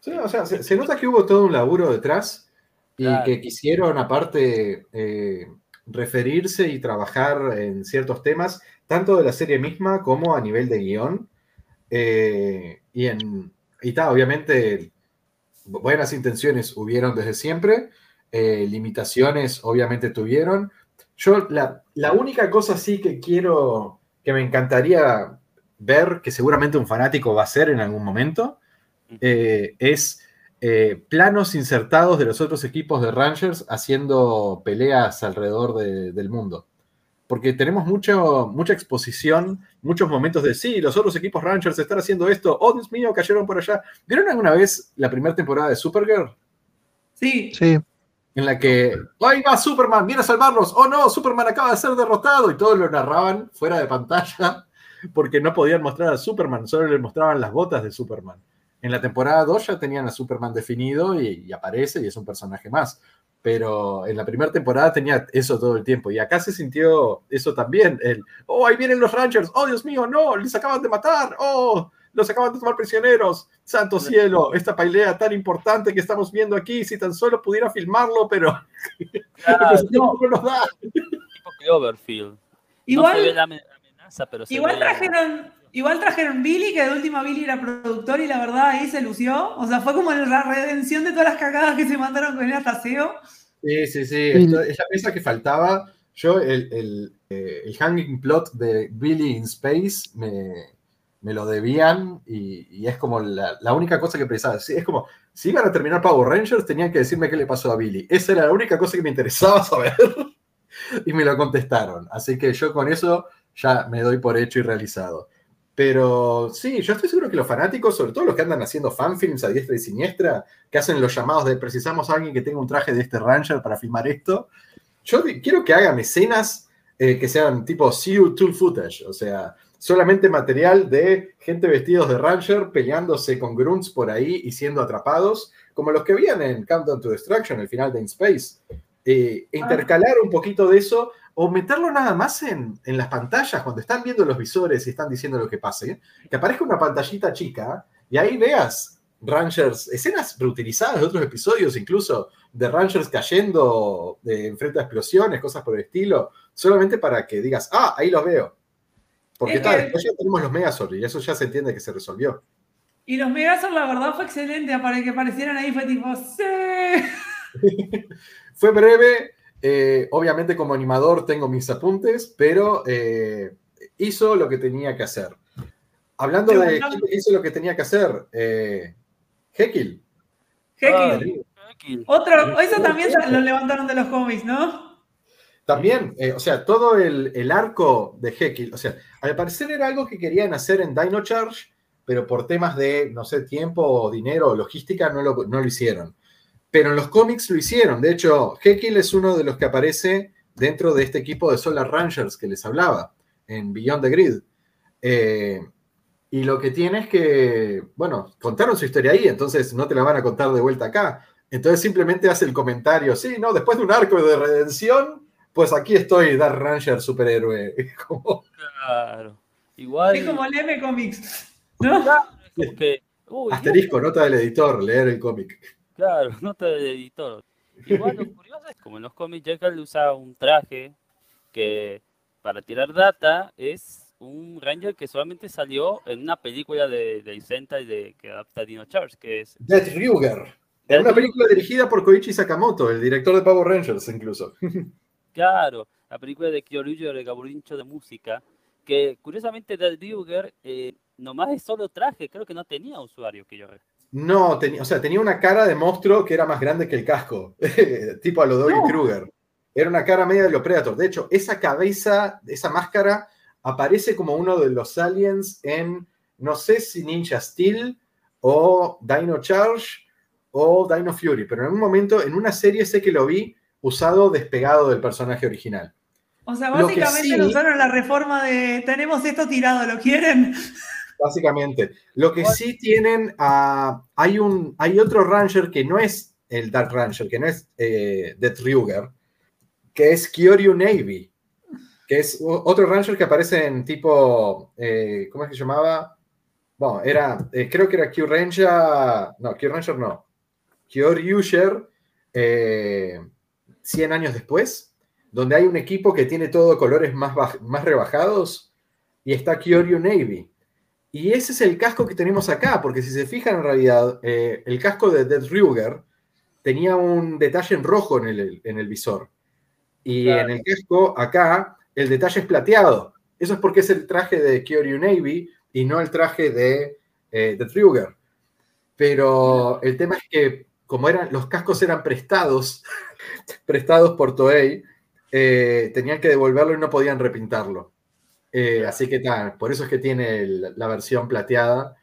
Sí, o sea, se, se nota que hubo todo un laburo detrás y Claro. que quisieron aparte eh, referirse y trabajar en ciertos temas, tanto de la serie misma como a nivel de guion. Eh, y en y ta, obviamente bu- buenas intenciones hubieron desde siempre, eh, limitaciones obviamente tuvieron. Yo la, la única cosa sí que quiero, que me encantaría ver, que seguramente un fanático va a hacer en algún momento, eh, es eh, planos insertados de los otros equipos de Rangers haciendo peleas alrededor de- del mundo. Porque tenemos mucho, mucha exposición, muchos momentos de sí, los otros equipos Rangers están haciendo esto, oh Dios mío, cayeron por allá. ¿Vieron alguna vez la primera temporada de Supergirl? Sí, Sí, En la que, ahí va Superman, viene a salvarnos, oh no, Superman acaba de ser derrotado, y todos lo narraban fuera de pantalla, *laughs* porque no podían mostrar a Superman, solo le mostraban las botas de Superman. En la temporada 2 ya tenían a Superman definido y, y aparece y es un personaje más. pero en la primera temporada tenía eso todo el tiempo. Y acá se sintió eso también. El, oh, ahí vienen los Rangers. Oh, Dios mío, no, les acaban de matar. Oh, los acaban de tomar prisioneros. Santo cielo, esta pelea tan importante que estamos viendo aquí, si tan solo pudiera filmarlo, pero Claro, *laughs* no, no nos da. tipo Cloverfield. Igual, No se ve la ame- amenaza, pero se igual ve- trajeron, igual trajeron Billy, que de última Billy era productor y la verdad ahí se lució. O sea, fue como la redención de todas las cagadas que se mandaron con el ataseo. Sí, sí, sí. Esto, es la pieza que faltaba. Yo, el, el, eh, el hanging plot de Billy in Space me, me lo debían y, es como la, única cosa que pensaba. Es como, si iban a terminar Power Rangers, tenían que decirme qué le pasó a Billy. Esa era la única cosa que me interesaba *laughs* saber. y me lo contestaron. Así que yo con eso ya me doy por hecho y realizado. Pero sí, yo estoy seguro que los fanáticos, sobre todo los que andan haciendo fanfilms a diestra y siniestra, que hacen los llamados de precisamos a alguien que tenga un traje de este Ranger para filmar esto, yo quiero que hagan escenas eh, que sean tipo CU Tool Footage, o sea, solamente material de gente vestidos de Ranger peleándose con grunts por ahí y siendo atrapados, como los que veían en Countdown to Destruction, el final de In Space. Eh, intercalar un poquito de eso o meterlo nada más en, en las pantallas cuando están viendo los visores y están diciendo lo que pase, que aparezca una pantallita chica y ahí veas Rangers, escenas reutilizadas de otros episodios, incluso de Rangers cayendo de, enfrente a explosiones, cosas por el estilo, solamente para que digas, ah, ahí los veo. Porque Es tal, que- después ya tenemos los Megazord y eso ya se entiende que se resolvió. Y los Megazord, la verdad, fue excelente. Para que aparecieran ahí fue tipo, sí. *laughs* Fue breve, eh, obviamente como animador tengo mis apuntes, pero eh, hizo lo que tenía que hacer. Hablando de quién hizo lo que tenía que hacer, eh, Jekyll. Ah. Otro, eso también lo levantaron de los cómics, ¿no? También, eh, o sea, todo el, el arco de Jekyll, o sea, al parecer era algo que querían hacer en Dino Charge, pero por temas de, no sé, tiempo dinero logística no lo, no lo hicieron. Pero en los cómics lo hicieron. De hecho, Jekyll es uno de los que aparece dentro de este equipo de Solar Rangers que les hablaba, en Beyond the Grid. Eh, y lo que tiene es que, bueno, contaron su historia ahí, entonces no te la van a contar de vuelta acá. Entonces simplemente hace el comentario, sí, no, después de un arco de redención, pues aquí estoy, Dark Ranger superhéroe. *laughs* Como, Claro. Igual. Es como el M Comics, ¿no? es como que. uy, asterisco, nota del editor, leer el cómic. Claro, *laughs* nota del editor. Igual lo curioso es como en los cómics Jekyll usa un traje que para tirar data es un Ranger que solamente salió en una película de, de Sentai de, que adapta Dino Charge, que es Death Ruger. Es una película dirigida por Koichi Sakamoto, el director de Power Rangers incluso. *laughs* Claro, la película de Kyoryuger, el gaburincho de música, que curiosamente Del Ruger eh, nomás es solo traje, creo que no tenía usuario Kyoryuger. No, tenía, o sea, tenía una cara de monstruo que era más grande que el casco, *laughs* tipo a lo Dolly No. Kruger. Era una cara media de los Predator. De hecho, esa cabeza, esa máscara, aparece como uno de los aliens en, no sé si Ninja Steel o Dino Charge o Dino Fury, pero en un momento, en una serie sé que lo vi usado despegado del personaje original. O sea, básicamente sí- lo usaron la reforma de tenemos esto tirado, ¿lo quieren? *laughs* Básicamente. Lo que sí tienen, ah, hay, un, hay otro Ranger que no es el Dark Ranger, que no es eh, Death que es Kyoryu Navy, que es otro Ranger que aparece en tipo, eh, ¿cómo es que se llamaba? Bueno, era, eh, creo que era Q Ranger, no, Q Ranger no, Kyoryuger, eh, 100 años después, donde hay un equipo que tiene todo colores más, más rebajados y está Kyoryu Navy. Y ese es el casco que tenemos acá, porque si se fijan en realidad, eh, el casco de Death Ruger tenía un detalle en rojo en el, en el visor. Y Claro. en el casco, acá, el detalle es plateado. Eso es porque es el traje de Kyoryu Navy y no el traje de eh, Death Ruger. Pero el tema es que, como eran, los cascos eran prestados, *laughs* prestados por Toei, eh, tenían que devolverlo y no podían repintarlo. Eh, así que tal, por eso es que tiene el- la versión plateada.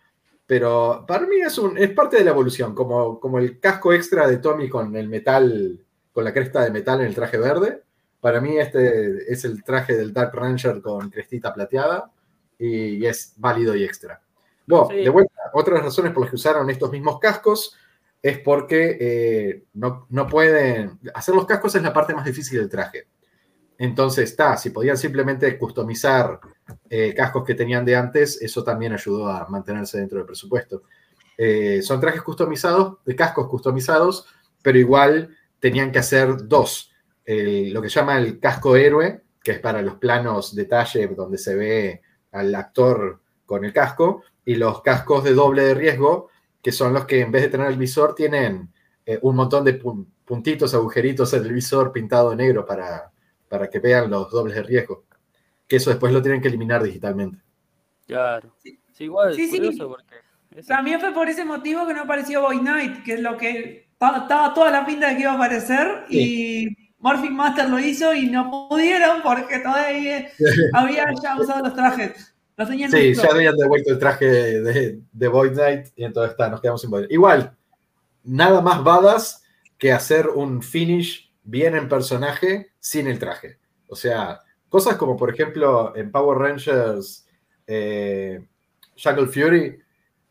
Pero para mí es, un, es parte de la evolución, como, como el casco extra de Tommy con el metal, con la cresta de metal en el traje verde. Para mí este es el traje del Dark Ranger con crestita plateada y, y es válido y extra. Bueno, Sí. de vuelta, otras razones por las que usaron estos mismos cascos. Es porque eh, no, no pueden. Hacer los cascos es la parte más difícil del traje. Entonces, está, si podían simplemente customizar eh, cascos que tenían de antes, eso también ayudó a mantenerse dentro del presupuesto. Eh, son trajes customizados, de cascos customizados, pero igual tenían que hacer dos. Lo que llama el casco héroe, que es para los planos detalle donde se ve al actor con el casco, y los cascos de doble de riesgo, que son los que en vez de tener el visor tienen eh, un montón de pun- puntitos, agujeritos en el visor pintado de negro para, para que vean los dobles de riesgo. Que eso después lo tienen que eliminar digitalmente. Claro. Sí, igual, Sí, sí. porque... También fue por ese motivo que no apareció Boy Knight, que es lo que ta- estaba toda la pinta de que iba a aparecer y Morphin Master lo hizo y no pudieron porque todavía *laughs* había ya usado los trajes. Tenían Sí, ya habían devuelto el traje de, de Void Knight y entonces está, nos quedamos sin Void Igual, nada más badass que hacer un finish bien en personaje sin el traje. O sea, cosas como por ejemplo en Power Rangers eh, Jungle Fury,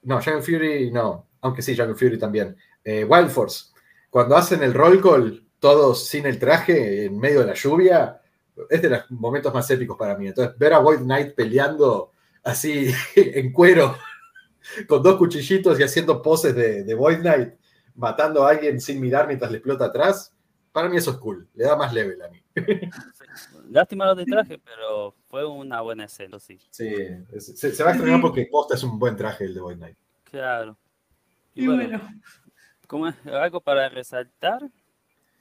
no, Jungle Fury no, aunque sí, Jungle Fury también, eh, Wild Force, cuando hacen el roll call todos sin el traje en medio de la lluvia, es de los momentos más épicos para mí. Entonces, ver a Void Knight peleando así *laughs* en cuero, con dos cuchillitos y haciendo poses de, de Void Knight, matando a alguien sin mirar mientras le explota atrás, para mí eso es cool, le da más level a mí. *laughs* Lástima lo de traje, pero fue una buena escena, sí. Sí, se, se va a estrenar porque posta es un buen traje el de Void Knight. Claro. Y bueno, ¿cómo es? ¿Algo para resaltar?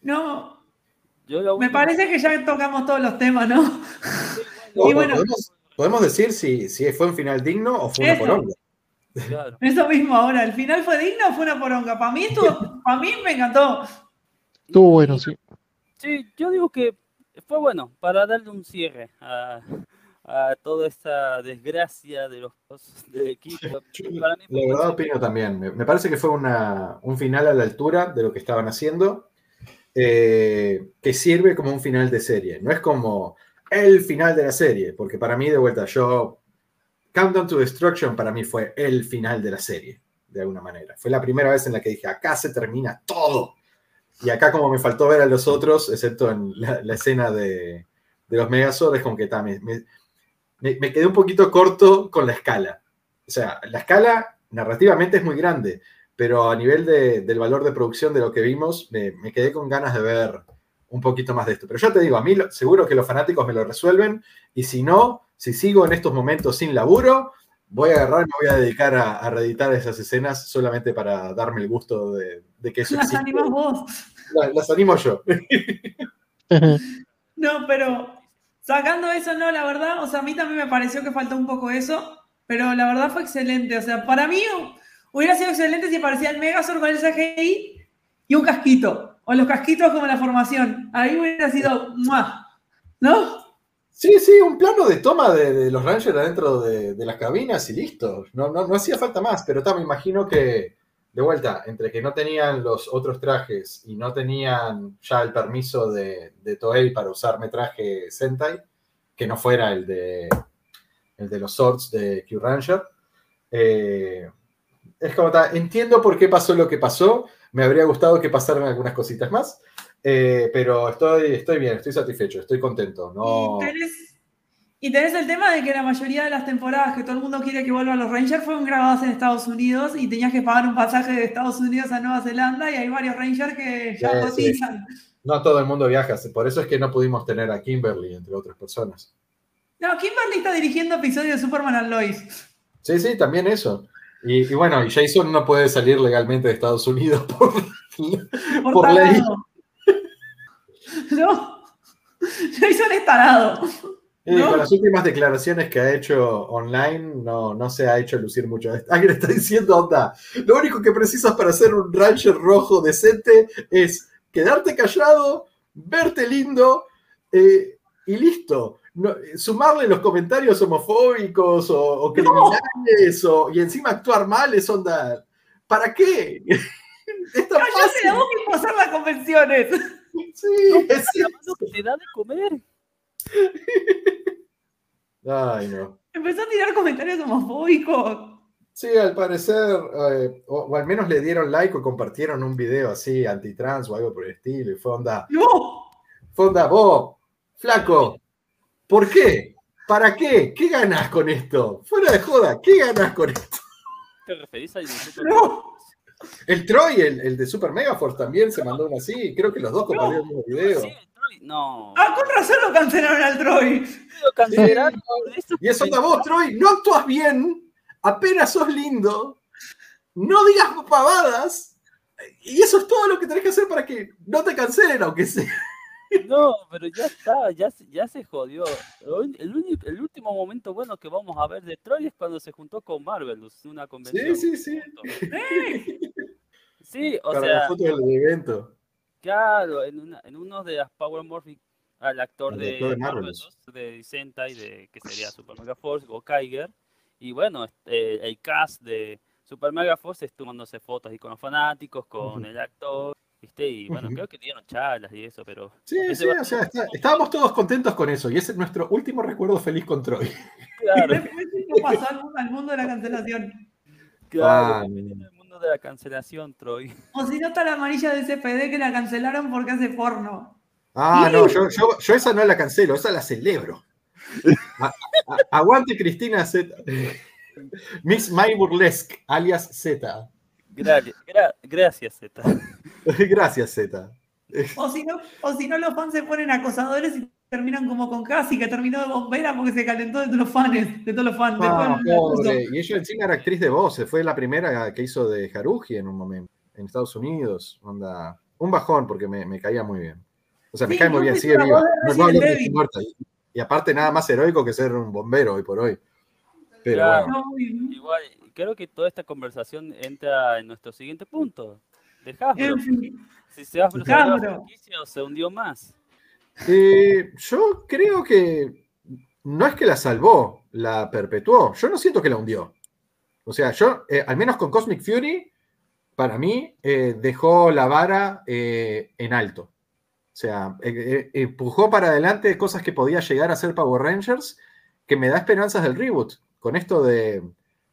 no, Yo lo me parece que ya tocamos todos los temas, ¿no? *laughs* O- Y bueno. podemos, podemos decir si, si fue un final digno o fue una poronga. Claro. Eso mismo ahora, ¿el final fue digno o fue una poronga? Para mí estuvo, *laughs* para mí me encantó. Estuvo bueno, sí. Sí, yo digo que fue bueno para darle un cierre a, a toda esta desgracia de los del equipo. *laughs* Para mí fue La verdad opino también. Me, me parece que fue una- un final a la altura de lo que estaban haciendo, eh, que sirve como un final de serie. No es como el final de la serie, porque para mí, de vuelta, yo... Countdown to Destruction para mí fue el final de la serie, de alguna manera. Fue la primera vez en la que dije, acá se termina todo. Y acá como me faltó ver a los otros, excepto en la, escena de, de los Megazord, es como que también me- me quedé un poquito corto con la escala. O sea, la escala narrativamente es muy grande, pero a nivel de- del valor de producción de lo que vimos, me, me quedé con ganas de ver un poquito más de esto. Pero yo te digo, a mí lo- seguro que los fanáticos me lo resuelven, y si no, si sigo en estos momentos sin laburo, voy a agarrar y me voy a dedicar a, a reeditar esas escenas solamente para darme el gusto de, de que eso Las existe. animás vos. La- Las animo yo. *laughs* No, pero sacando eso, no, la verdad, o sea, a mí también me pareció que faltó un poco eso, pero la verdad fue excelente. O sea, para mí hubiera sido excelente si aparecía el Megazord con el CGI y un casquito, o los casquitos como la formación. Ahí hubiera sido, ¡mua! ¿no? Sí, sí, un plano de toma de, los Rangers adentro de, las cabinas y listo. No, no, no hacía falta más, pero ta, me imagino que, de vuelta, entre que no tenían los otros trajes y no tenían ya el permiso de, de Toei para usar metraje Sentai, que no fuera el de, el de los Swords de Q Ranger, eh, es como, ta, entiendo por qué pasó lo que pasó, me habría gustado que pasaran algunas cositas más, eh, pero estoy, estoy bien, estoy satisfecho, estoy contento. No... Y, tenés, y tenés el tema de que la mayoría de las temporadas que todo el mundo quiere que vuelvan los Rangers fueron grabadas en Estados Unidos y tenías que pagar un pasaje de Estados Unidos a Nueva Zelanda y hay varios Rangers que ya Sí, sí. cotizan. No todo el mundo viaja, por eso es que no pudimos tener a Kimberly, entre otras personas. No, Kimberly está dirigiendo episodios de Superman and Lois. Sí, sí, también eso. Y, y bueno, y Jason no puede salir legalmente de Estados Unidos *laughs* por, Por, Por ley. No. Jason es tarado. ¿No? Con las últimas declaraciones que ha hecho online, no, no se ha hecho lucir mucho. *laughs* Alguien está diciendo, onda, lo único que precisas para ser un Ranger rojo decente es quedarte callado, verte lindo eh, y listo. No, sumarle los comentarios homofóbicos o, o criminales o, y encima actuar mal es onda. ¿Para qué? *laughs* Es tan Cállate fácil. la boca y pasar las convenciones. Sí, es- que te da de comer. *laughs* Ay, no. Empezó a tirar comentarios homofóbicos. Sí, al parecer, eh, o, o al menos le dieron like o compartieron un video así antitrans o algo por el estilo. Y fue onda, ¡No! fue onda, vos, flaco, ¿por qué? ¿Para qué? ¿Qué ganás con esto? Fuera de joda, ¿qué ganás con esto? ¿Te referís al Super *laughs* No. El Troy, el, el de Super Megaforce también se mandó uno así. Creo que los dos compartieron el mismo video. Sí, Troy, No. Ah, con razón lo cancelaron al Troy. Lo cancelaron. Y es onda, vos, Troy, no actúas bien, apenas sos lindo, no digas pavadas, y eso es todo lo que tenés que hacer para que no te cancelen, aunque sea. No, pero ya está, ya, se- ya se jodió. El, único- el último momento bueno que vamos a ver de Troy es cuando se juntó con Marvelous, una convención. Sí, sí, sí. *laughs* Sí, o para sea, la foto del evento. claro, en, una, en uno de las Power Morphic, al actor El de, de Marvelous, de Sentai, de, que sería Super Mega Force, o Kaiger, y bueno, este, el cast de Super Mega Force estuvo tomándose fotos y con los fanáticos, con el actor, ¿viste? Y bueno, creo que dieron charlas y eso, pero Sí, sí, va o sea, está- estábamos todos contentos con eso, y ese es nuestro último recuerdo feliz con Troy. claro. Después esto pasó al mundo, al mundo de la cancelación. Claro, Ah, el mundo de la cancelación, Troy. O si no está la amarilla de CPD que la cancelaron porque hace porno. Ah, no, yo, yo, yo esa no la cancelo, esa la celebro. A- a- aguante Cristina Z. Miss My Burlesque, alias Z. Gracias, gra- gracias, Zeta. *laughs* Gracias, Z. O si no, o si no los fans se ponen acosadores y terminan como con Casi, que terminó de bombera porque se calentó de todos los fans, de todos los fans. Ah, pobre. Y ella encima era actriz de voz, fue la primera que hizo de Haruji en un momento, en Estados Unidos. Onda, un bajón porque me, me caía muy bien. O sea, me Sí, cae muy no bien, sigue viva. No muerta. Y, y aparte, nada más heroico que ser un bombero hoy por hoy. Pero Claro. bueno. no, muy- Igual, creo que toda esta conversación entra en nuestro siguiente punto. De Hasbro. fin. Si se se hundió la franquicia o se hundió más. Eh, yo creo que no es que la salvó, la perpetuó. Yo no siento que la hundió. O sea, yo, eh, al menos con Cosmic Fury, para mí, eh, dejó la vara eh, en alto. O sea, eh, eh, empujó para adelante cosas que podía llegar a ser Power Rangers, que me da esperanzas del reboot. Con esto de,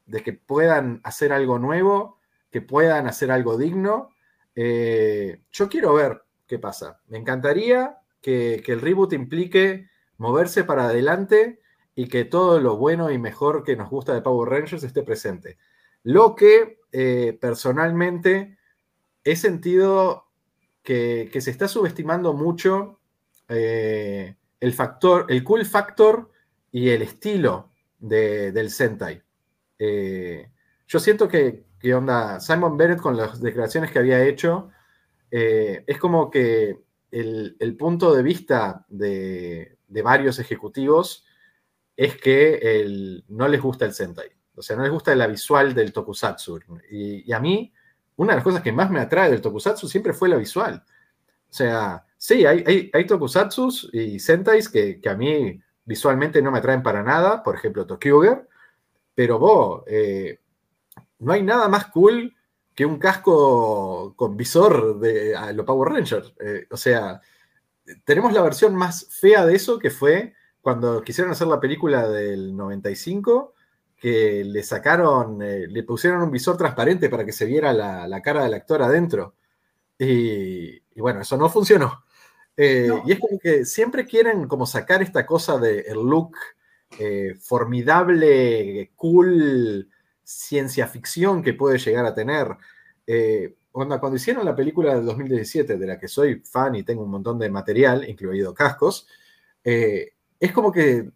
de que puedan hacer algo nuevo, que puedan hacer algo digno. Eh, yo quiero ver qué pasa. Me encantaría que, el reboot implique moverse para adelante y que todo lo bueno y mejor que nos gusta de Power Rangers esté presente. Lo que eh, personalmente he sentido que, se está subestimando mucho eh, el factor, el cool factor y el estilo de- del Sentai. Yo siento que, que onda, Simon Bennett con las declaraciones que había hecho, eh, es como que el, punto de vista de, de varios ejecutivos es que el- no les gusta el Sentai. O sea, no les gusta la visual del Tokusatsu. Y, y a mí, una de las cosas que más me atrae del Tokusatsu siempre fue la visual. O sea, sí, hay, hay, hay Tokusatsus y Sentais que, que a mí visualmente no me atraen para nada. Por ejemplo, Tokyuger. Pero vos, eh, no hay nada más cool que un casco con visor de a lo Power Rangers. Eh, o sea, tenemos la versión más fea de eso que fue cuando quisieron hacer la película del 95, que le sacaron, eh, le pusieron un visor transparente para que se viera la, la cara del actor adentro. Y, y bueno, eso no funcionó. Eh, No. Y es como que siempre quieren como sacar esta cosa del look eh, formidable, cool, ciencia ficción que puede llegar a tener. Eh, onda, cuando hicieron la película del 2017, de la que soy fan y tengo un montón de material, incluido cascos, eh, es como que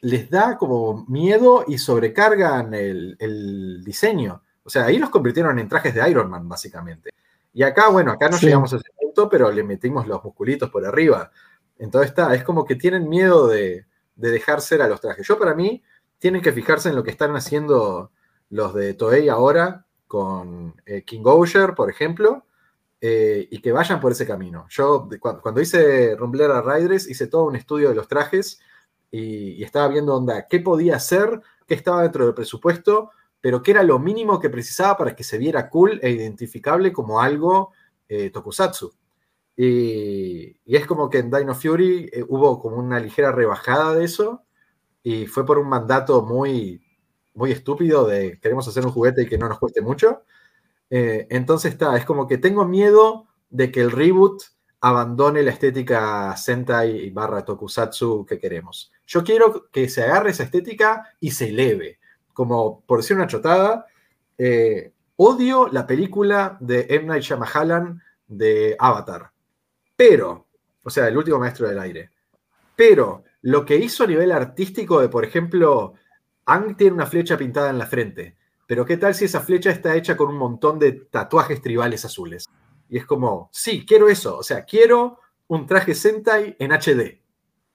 les da como miedo y sobrecargan el, el diseño. O sea, ahí los convirtieron en trajes de Iron Man, básicamente. Y acá, bueno, acá no Sí. llegamos a ese punto, pero le metimos los musculitos por arriba. Entonces está, es como que tienen miedo de, de dejar ser a los trajes. Yo para mí, tienen que fijarse en lo que están haciendo los de Toei ahora con eh, King Osher, por ejemplo, eh, y que vayan por ese camino. Yo, cuando, hice Rumblera Riders, hice todo un estudio de los trajes y, estaba viendo onda, qué podía hacer, qué estaba dentro del presupuesto, pero qué era lo mínimo que precisaba para que se viera cool e identificable como algo eh, tokusatsu. Y, y es como que en Dino Fury hubo como una ligera rebajada de eso y fue por un mandato muy, muy estúpido de queremos hacer un juguete y que no nos cueste mucho. Eh, entonces está, es como que tengo miedo de que el reboot abandone la estética Sentai barra Tokusatsu que queremos. Yo quiero que se agarre esa estética y se eleve. Como por decir una chotada, eh, odio la película de M. Night Shyamalan de Avatar. Pero, o sea, el último maestro del aire. Pero lo que hizo a nivel artístico de, por ejemplo, Ang tiene una flecha pintada en la frente. Pero ¿qué tal si esa flecha está hecha con un montón de tatuajes tribales azules? Y es como, sí, quiero eso. O sea, quiero un traje Sentai en HD.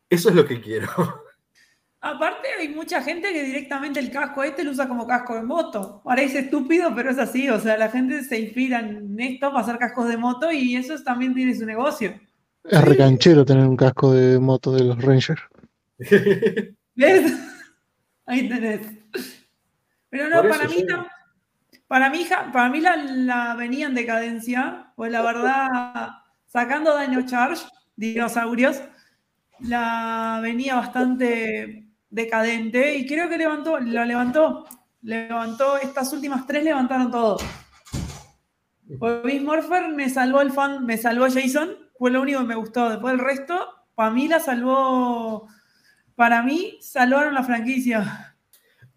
Eso es lo que quiero. *laughs* Aparte, hay mucha gente que directamente el casco este lo usa como casco de moto. Parece estúpido, pero es así. O sea, la gente se inspira en esto para hacer cascos de moto y eso también tiene su negocio. Es recanchero tener un casco de moto de los Rangers. *laughs* ¿Ves? Ahí tenés. Pero no, para mí, no. para mí, para mí la, la venía en decadencia, pues la verdad, sacando Dino Charge, dinosaurios, la venía bastante decadente y creo que levantó, lo levantó, levantó, estas últimas tres levantaron todo. Pues Beast Morpher me salvó el fan, me salvó Jason, fue lo único que me gustó. Después el resto, para mí la salvó, para mí salvaron la franquicia.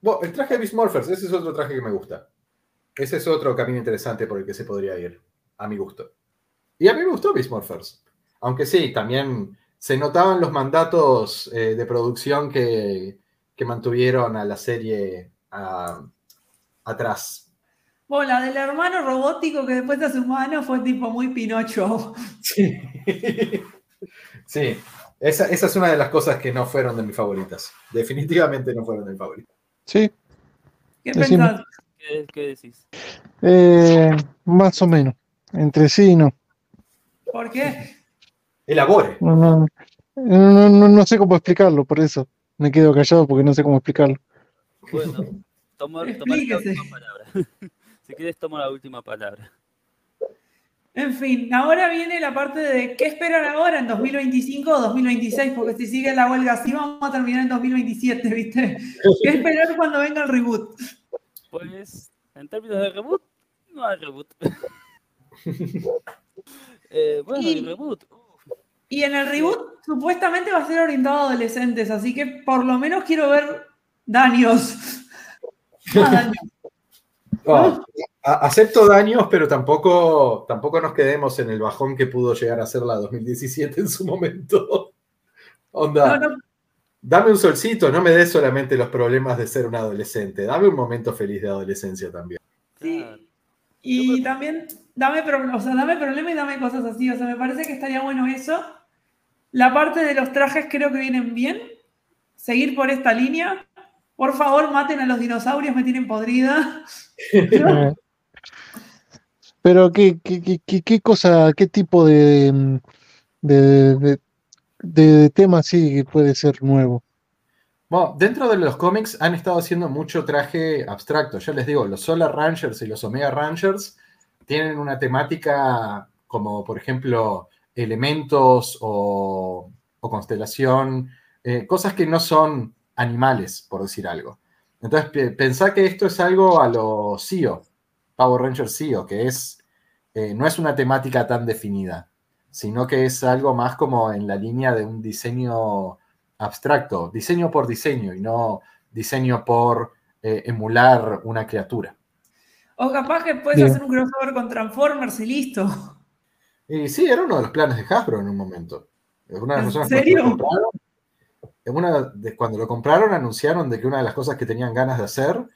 Bueno, el traje de Beast Morphers, ese es otro traje que me gusta. Ese es otro camino interesante por el que se podría ir, a mi gusto. Y a mí me gustó Beast Morphers. Aunque sí, también se notaban los mandatos eh, de producción que, que mantuvieron a la serie ah, atrás. Bueno, la del hermano robótico que después se hace humano fue tipo muy Pinocho. *laughs* Sí, sí. Esa, esa es una de las cosas que no fueron de mis favoritas. Definitivamente no fueron de mis favoritas. Sí, ¿Qué Decime. pensás? ¿Qué, qué decís? eh, más o menos. Entre sí y no. ¿Por qué? Elabore. No, no, no, no- no sé cómo explicarlo, por eso me quedo callado porque no sé cómo explicarlo. Bueno, tomo, tomaré la última palabra. *laughs* si quieres, tomo la última palabra. En fin, ahora viene la parte de qué esperar ahora en 2025 o 2026, porque si sigue la huelga así vamos a terminar en 2027, ¿viste? ¿Qué esperar cuando venga el reboot? Pues, en términos de reboot, no hay reboot. *laughs* Eh, bueno, Y- el reboot. uf, Y en el reboot supuestamente va a ser orientado a adolescentes, así que por lo menos quiero ver daños. *laughs* Más daños. Oh, acepto daños, pero tampoco, tampoco nos quedemos en el bajón que pudo llegar a ser la 2017 en su momento. *laughs* Onda, No, no, dame un solcito, no me des solamente los problemas de ser un adolescente, dame un momento feliz de adolescencia también. Sí. Y también dame, pro- o sea, dame problema y dame cosas así. O sea, me parece que estaría bueno eso. La parte de los trajes creo que vienen bien. Seguir por esta línea. Por favor, maten a los dinosaurios, me tienen podrida. *laughs* *laughs* Pero qué, qué, qué- qué- cosa, qué tipo de, de, de, de tema sí puede ser nuevo. Bueno, dentro de los cómics han estado haciendo mucho traje abstracto. Ya les digo, los Solar Rangers y los Omega Rangers tienen una temática como, por ejemplo, elementos o, o constelación, eh, cosas que no son animales, por decir algo. Entonces, pe- pensá que esto es algo a lo CEO, Power Ranger CEO, que es, eh, no es una temática tan definida, sino que es algo más como en la línea de un diseño abstracto, diseño por diseño y no diseño por eh, emular una criatura. O capaz que puedes Bien. hacer un crossover con Transformers y listo. Y sí, era uno de los planes de Hasbro en un momento. Una de las ¿En serio? Cuando lo compraron, en una de- cuando lo compraron anunciaron de que una de las cosas que tenían ganas de hacer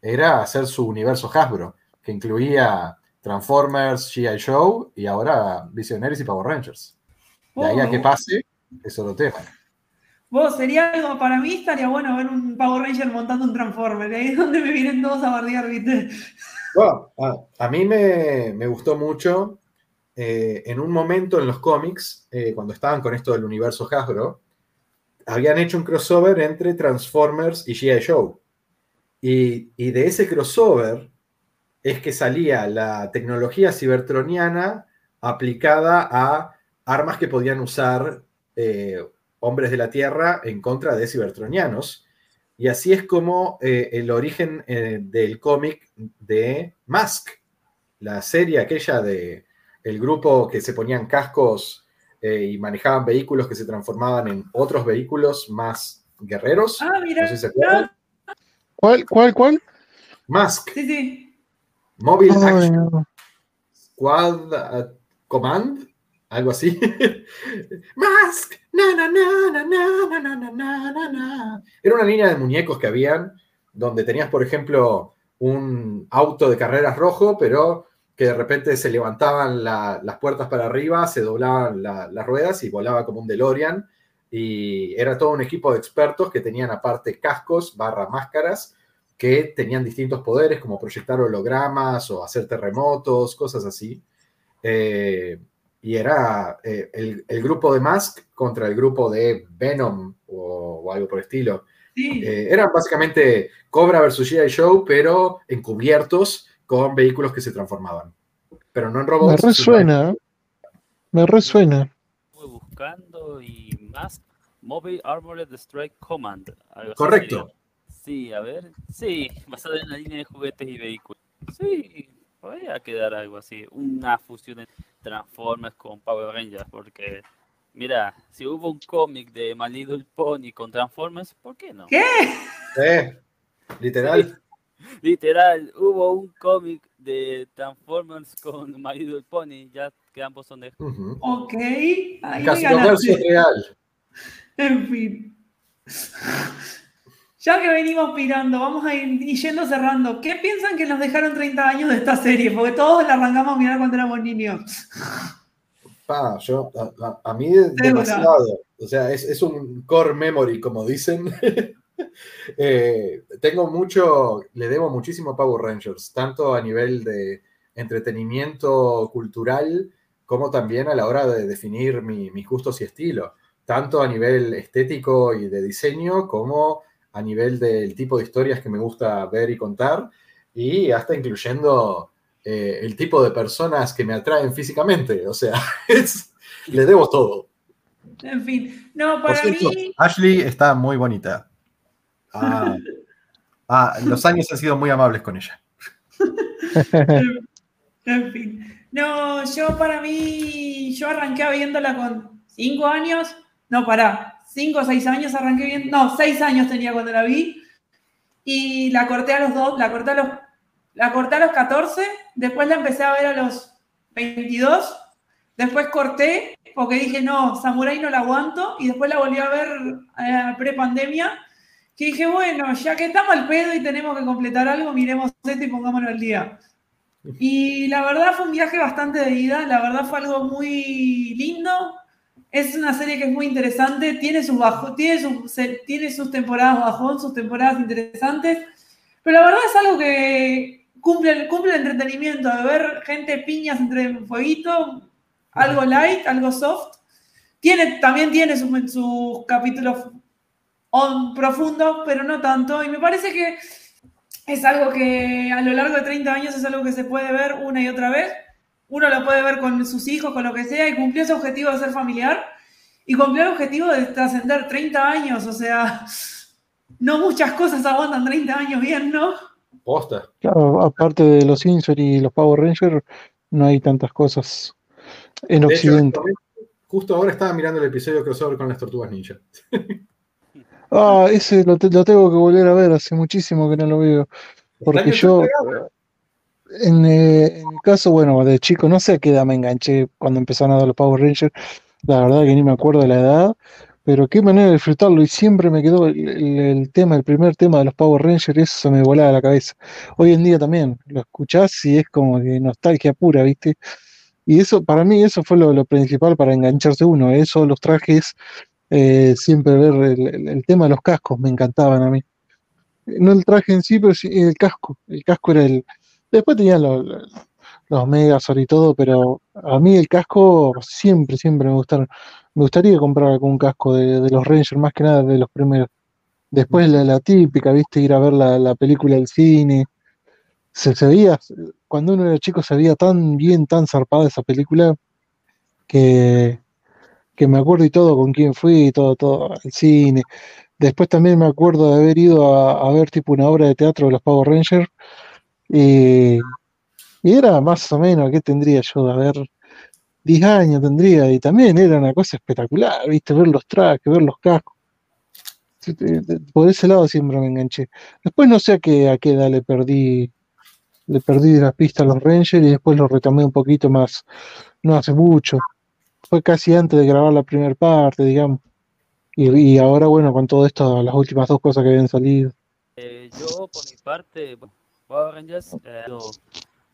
era hacer su universo Hasbro, que incluía Transformers, G.I. Joe y ahora Visionaries y Power Rangers. De ahí a que pase, es otro tema. Vos, sería algo, para mí estaría bueno ver un Power Ranger montando un Transformer. Ahí es donde me vienen todos a bardear, ¿viste? Bueno, a, a mí me, me gustó mucho. eh, en un momento en los cómics, eh, cuando estaban con esto del universo Hasbro, habían hecho un crossover entre Transformers y G.I. Joe. Y, y de ese crossover es que salía la tecnología cibertroniana aplicada a armas que podían usar eh, hombres de la Tierra en contra de cibertronianos. Y así es como eh, el origen eh, del cómic de Mask, la serie aquella de el grupo que se ponían cascos eh, y manejaban vehículos que se transformaban en otros vehículos más guerreros. Ah, mira. No sé si se acuerdan. ¿Cuál, cuál, cuál? Mask, Sí, sí. Mobile Action. Squad uh, Command, algo así. *laughs* Mask, na, na, na, Era una línea de muñecos que habían, donde tenías, por ejemplo, un auto de carreras rojo, pero que de repente se levantaban las puertas para arriba, se doblaban las ruedas y volaba como un DeLorean. Y era todo un equipo de expertos que tenían aparte cascos barra máscaras que tenían distintos poderes, como proyectar hologramas o hacer terremotos, cosas así. Eh, y era eh, el, el grupo de Mask contra el grupo de Venom o, o algo por el estilo. Sí. Eh, eran básicamente Cobra versus G.I. Show, pero encubiertos con vehículos que se transformaban. Pero no en Me robots. sino- resuena. Me resuena. Estuve buscando y más Mobile Armored Strike Command. Correcto. Sí, a ver. Sí, basado en la línea de juguetes y vehículos. Sí, podría quedar algo así. Una fusión de Transformers con Power Rangers. Porque, mira, si hubo un cómic de My Little Pony con Transformers, ¿por qué no? ¿Qué? Eh, literal. *laughs* Literal, hubo un cómic de Transformers con My Little Pony, ya que ambos son de... Ujú. Ok. Ahí Casi ganaste. es real. En fin. Ya que venimos pirando, vamos a ir yendo cerrando. ¿Qué piensan que nos dejaron 30 años de esta serie? Porque todos la arrancamos a mirar cuando éramos niños. Pa, yo, a, mí demasiado. O sea, es, es un core memory, como dicen. *laughs* Eh, tengo mucho, le debo muchísimo a Power Rangers, tanto a nivel de entretenimiento cultural como también a la hora de definir mi- mis gustos y estilo, tanto a nivel estético y de diseño como a nivel del tipo de historias que me gusta ver y contar y hasta incluyendo eh, el tipo de personas que me atraen físicamente. O sea, *laughs* es- le debo todo. En fin. No, para cierto, mí. Ashley está muy bonita. Ah, ah, los años han sido muy amables con ella. *laughs* En fin. No, yo para mí. Yo arranqué viéndola con 5 años. No, pará. 5 o 6 años arranqué viendo. No, 6 años tenía cuando la vi. Y la corté a los dos. La corté a los, la corté a los 14. Después la empecé a ver a los 22. Después corté porque dije, no, Samurai no la aguanto. Y después la volví a ver eh, pre-pandemia. Que dije, bueno, ya que estamos al pedo y tenemos que completar algo, miremos esto y pongámonos al día. Y la verdad fue un viaje bastante de ida, la verdad fue algo muy lindo. Es una serie que es muy interesante, tiene sus bajos, tiene sus, tiene sus temporadas bajón, sus temporadas interesantes, pero la verdad es algo que cumple, cumple el entretenimiento, de ver gente piñas entre fueguito, algo light, algo soft. Tiene, también tiene sus, sus capítulos on- profundos, pero no tanto. Y me parece que es algo que a lo largo de 30 años es algo que se puede ver una y otra vez. Uno lo puede ver con sus hijos, con lo que sea, y cumplió ese objetivo de ser familiar. Y cumplió el objetivo de trascender 30 años. O sea, no muchas cosas aguantan 30 años bien, ¿no? Posta. Claro, aparte de los Insert y los Power Rangers, no hay tantas cosas en De hecho, Occidente. justo ahora estaba mirando el episodio crossover con las tortugas ninja. Ah, ese lo, te- lo tengo que volver a ver, hace muchísimo que no lo veo. Porque yo, en, eh, en mi caso, bueno, de chico, no sé a qué edad me enganché cuando empezaron a dar los Power Rangers, la verdad que ni me acuerdo de la edad, pero qué manera de disfrutarlo, y siempre me quedó el, tema, el primer tema de los Power Rangers, eso me volaba la cabeza. Hoy en día también, lo escuchás y es como que nostalgia pura, ¿viste? Y eso, para mí, eso fue lo, principal para engancharse uno, eso, los trajes, eh, siempre ver el- el tema de los cascos, me encantaban a mí. No el traje en sí, pero sí el casco. El casco era el. Después tenían los, los y todo, pero a mí el casco siempre, siempre me gustaron. Me gustaría comprar algún casco de, los Rangers, más que nada de los primeros. Después la, la típica, viste, ir a ver la, la película del cine. Se, se veía, cuando uno era chico, se veía tan bien, tan zarpada esa película que, que me acuerdo y todo con quién fui y todo, todo al cine. Después también me acuerdo de haber ido a, a ver tipo una obra de teatro de los Power Rangers. Y, era más o menos, ¿qué tendría yo? A ver, 10 años tendría. Y también era una cosa espectacular, ¿viste? Ver los trajes, ver los cascos. Por ese lado siempre me enganché. Después no sé a qué, a qué edad le perdí, le perdí la pista a los Rangers y después lo retomé un poquito más, no hace mucho. Fue casi antes de grabar la primera parte, digamos. Y, ahora, bueno, con todo esto, las últimas dos cosas que habían salido. Eh, yo, por mi parte, Power Rangers, eh,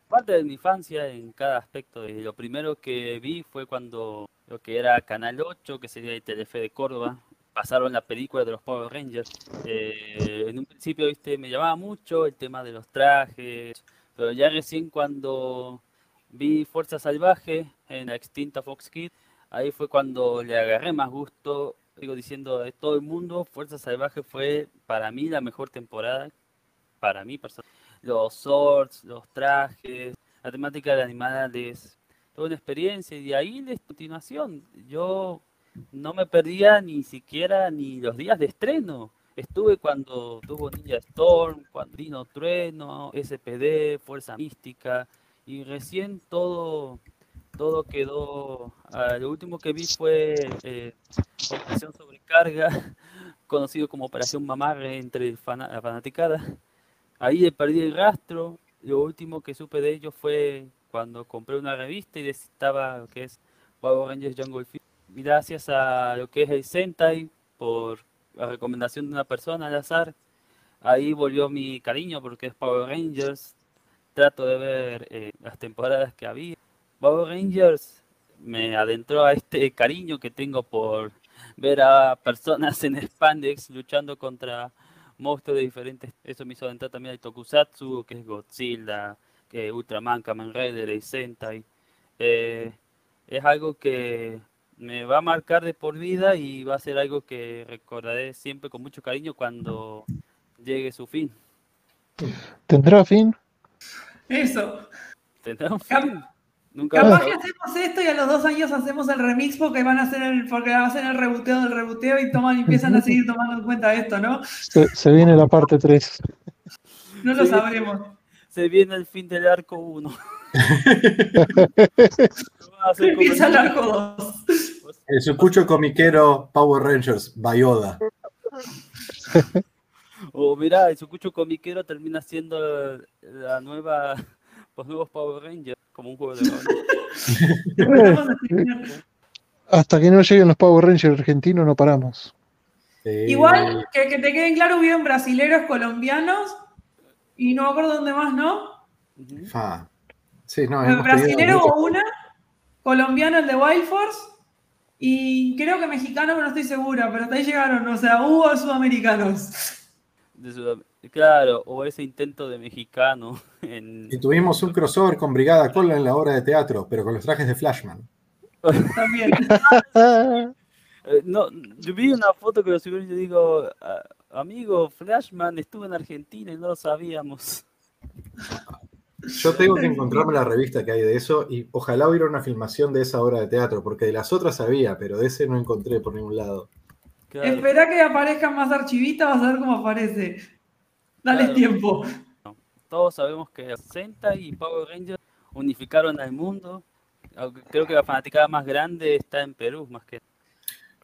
parte de mi infancia en cada aspecto. Eh, lo primero que vi fue cuando lo que era Canal 8, que sería el Telefe de Córdoba, pasaron la película de los Power Rangers. Eh, en un principio, viste, me llamaba mucho el tema de los trajes, pero ya recién cuando vi Fuerza Salvaje en la extinta Fox Kids, ahí fue cuando le agarré más gusto. Digo, diciendo de todo el mundo, Fuerza Salvaje fue para mí la mejor temporada, para mí personalmente. Los swords, los trajes, la temática de animales, toda una experiencia. Y de ahí, de continuación, yo no me perdía ni siquiera ni los días de estreno. Estuve cuando tuvo Ninja Storm, cuando Dino Trueno, SPD, Fuerza Mística, y recién todo, todo quedó. ah, lo último que vi fue eh, Operación Sobrecarga, *laughs* conocido como Operación Mamarre entre la fanaticada. Ahí le perdí el rastro. Lo último que supe de ellos fue cuando compré una revista y estaba lo que es Power Rangers Jungle. Y gracias a lo que es el Sentai, por la recomendación de una persona al azar, ahí volvió mi cariño porque es Power Rangers. Trato de ver eh, las temporadas que había. Power Rangers me adentró a este cariño que tengo por ver a personas en spandex luchando contra monstruos de diferentes. Eso me hizo adentrar también al Tokusatsu, que es Godzilla, que es Ultraman, Kamen Rider, y Sentai. Eh, es algo que me va a marcar de por vida y va a ser algo que recordaré siempre con mucho cariño cuando llegue su fin. ¿Tendrá fin? Eso. ¿Tendrá un fin? Nunca Capaz que hacemos esto y a los dos años hacemos el remix porque van a hacer el, porque hacer el rebuteo del rebuteo y toman y empiezan a seguir tomando en cuenta esto, ¿no? Se, se viene la parte 3. No lo sabremos. Se viene el fin del arco 1. *laughs* Empieza el arco 2. El sucucho comiquero Power Rangers, Bayoda. O mirá, el Sucucho comiquero termina siendo la nueva, los nuevos Power Rangers, como un juego de. *laughs* Hasta que no lleguen los Power Rangers argentinos no paramos. Igual, que, que te queden claro, hubieron brasileros, colombianos y no me acuerdo dónde más, ¿no? Fa. Sí, no, Brasilero hubo una, colombiano el de Wild Force y creo que mexicano, pero no estoy segura, pero hasta ahí llegaron, o sea, hubo sudamericanos. De Sudam- Claro, o ese intento de mexicano *laughs* en... Y tuvimos un crossover con Brigada Cola en la obra de teatro, pero con los trajes de Flashman. También. *laughs* Eh, No, yo vi una foto que lo subieron y yo digo, "Ah, amigo, Flashman estuvo en Argentina y no lo sabíamos. Yo tengo que encontrarme la revista que hay de eso y ojalá hubiera una filmación de esa obra de teatro, porque de las otras había, pero de ese no encontré por ningún lado. Claro. Espera que aparezcan más archivistas, vas a ver cómo aparece. Dale Claro. tiempo. Todos sabemos que Sentai y Power Rangers unificaron al mundo. Aunque creo que la fanaticada más grande está en Perú, más que...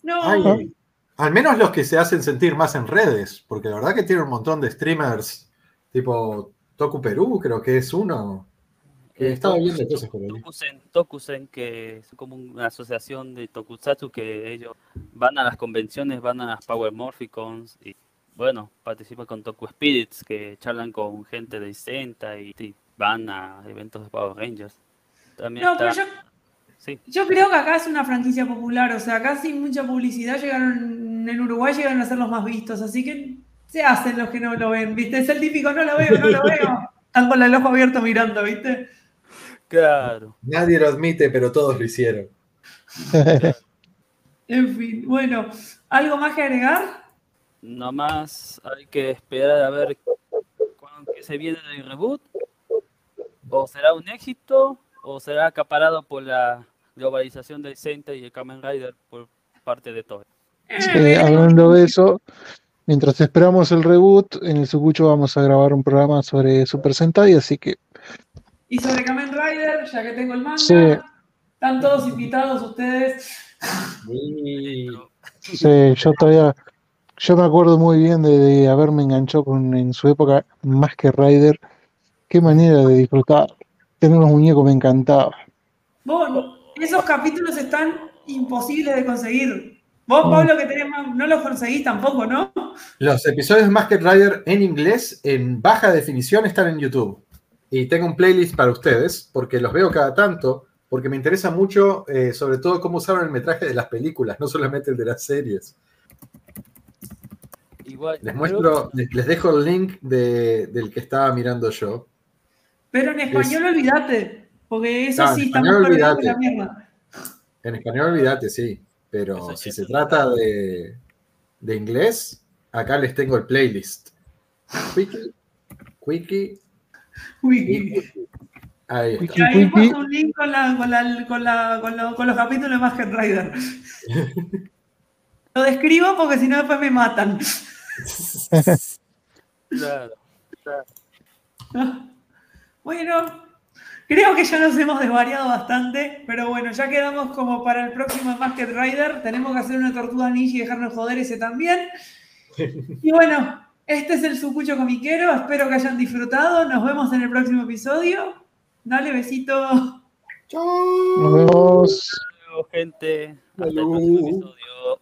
No, Ay, al menos los que se hacen sentir más en redes, porque la verdad que tiene un montón de streamers, tipo Toku Perú, creo que es uno. que Eh, estaba Toku- viendo cosas por ahí. Tokusen, Tokusen, que es como una asociación de Tokusatsu que ellos van a las convenciones, van a las Power Morphicons y bueno, participan con Toku Spirits que charlan con gente de Senta y, y van a eventos de Power Rangers. También no, está, pero yo, sí, yo creo que acá es una franquicia popular, o sea, acá sin mucha publicidad llegaron, en Uruguay llegaron a ser los más vistos, así que se hacen los que no lo ven, ¿viste? Es el típico, no lo veo, no lo veo. *laughs* Están con el ojo abierto mirando, ¿viste? claro. Nadie lo admite, pero todos lo hicieron. En fin, bueno, ¿algo más que agregar? Nomás hay que esperar a ver cuándo se viene el reboot. O será un éxito, o será acaparado por la globalización del Senta y el Kamen Rider por parte de todos. sí, hablando de eso, mientras esperamos el reboot, en el Sucucho vamos a grabar un programa sobre Super Sentai, así que Y sobre Kamen Rider, ya que tengo el manga, Sí. están todos invitados ustedes. Y- sí, yo todavía, yo me acuerdo muy bien de, de haberme enganchado con en su época más que Rider. Qué manera de disfrutar. Tener unos muñecos me encantaba. Vos, esos capítulos están imposibles de conseguir. Vos, Pablo, que tenés más, no los conseguís tampoco, ¿no? Los episodios de Masked Rider en inglés, en baja definición, están en YouTube. Y tengo un playlist para ustedes, porque los veo cada tanto, porque me interesa mucho, eh, sobre todo, cómo usaron el metraje de las películas, no solamente el de las series. Igual, Les muestro, les les dejo el link de- del que estaba mirando yo. Pero en español olvídate, porque eso sí, estamos perdiendo olvídate. la mierda. En español, olvídate, sí. Pero Eso- si se trata de, de inglés, acá les tengo el playlist. Quickie, Quickie, Uy, ahí está. y ahí Wiki. un link con, la, con, la, con, la, con, lo- con los capítulos de Masked Rider. *laughs* Lo describo porque si no después me matan. Claro. *laughs* Bueno, creo que ya nos hemos desvariado bastante, pero bueno, ya quedamos como para el próximo Masked Rider. Tenemos que hacer una tortuga ninja y dejarnos joder ese también. *laughs* Y bueno, este es el Sucucho Comiquero. Espero que hayan disfrutado. Nos vemos en el próximo episodio. Dale, besito. Nos vemos. Luego, gente. Hasta el próximo episodio.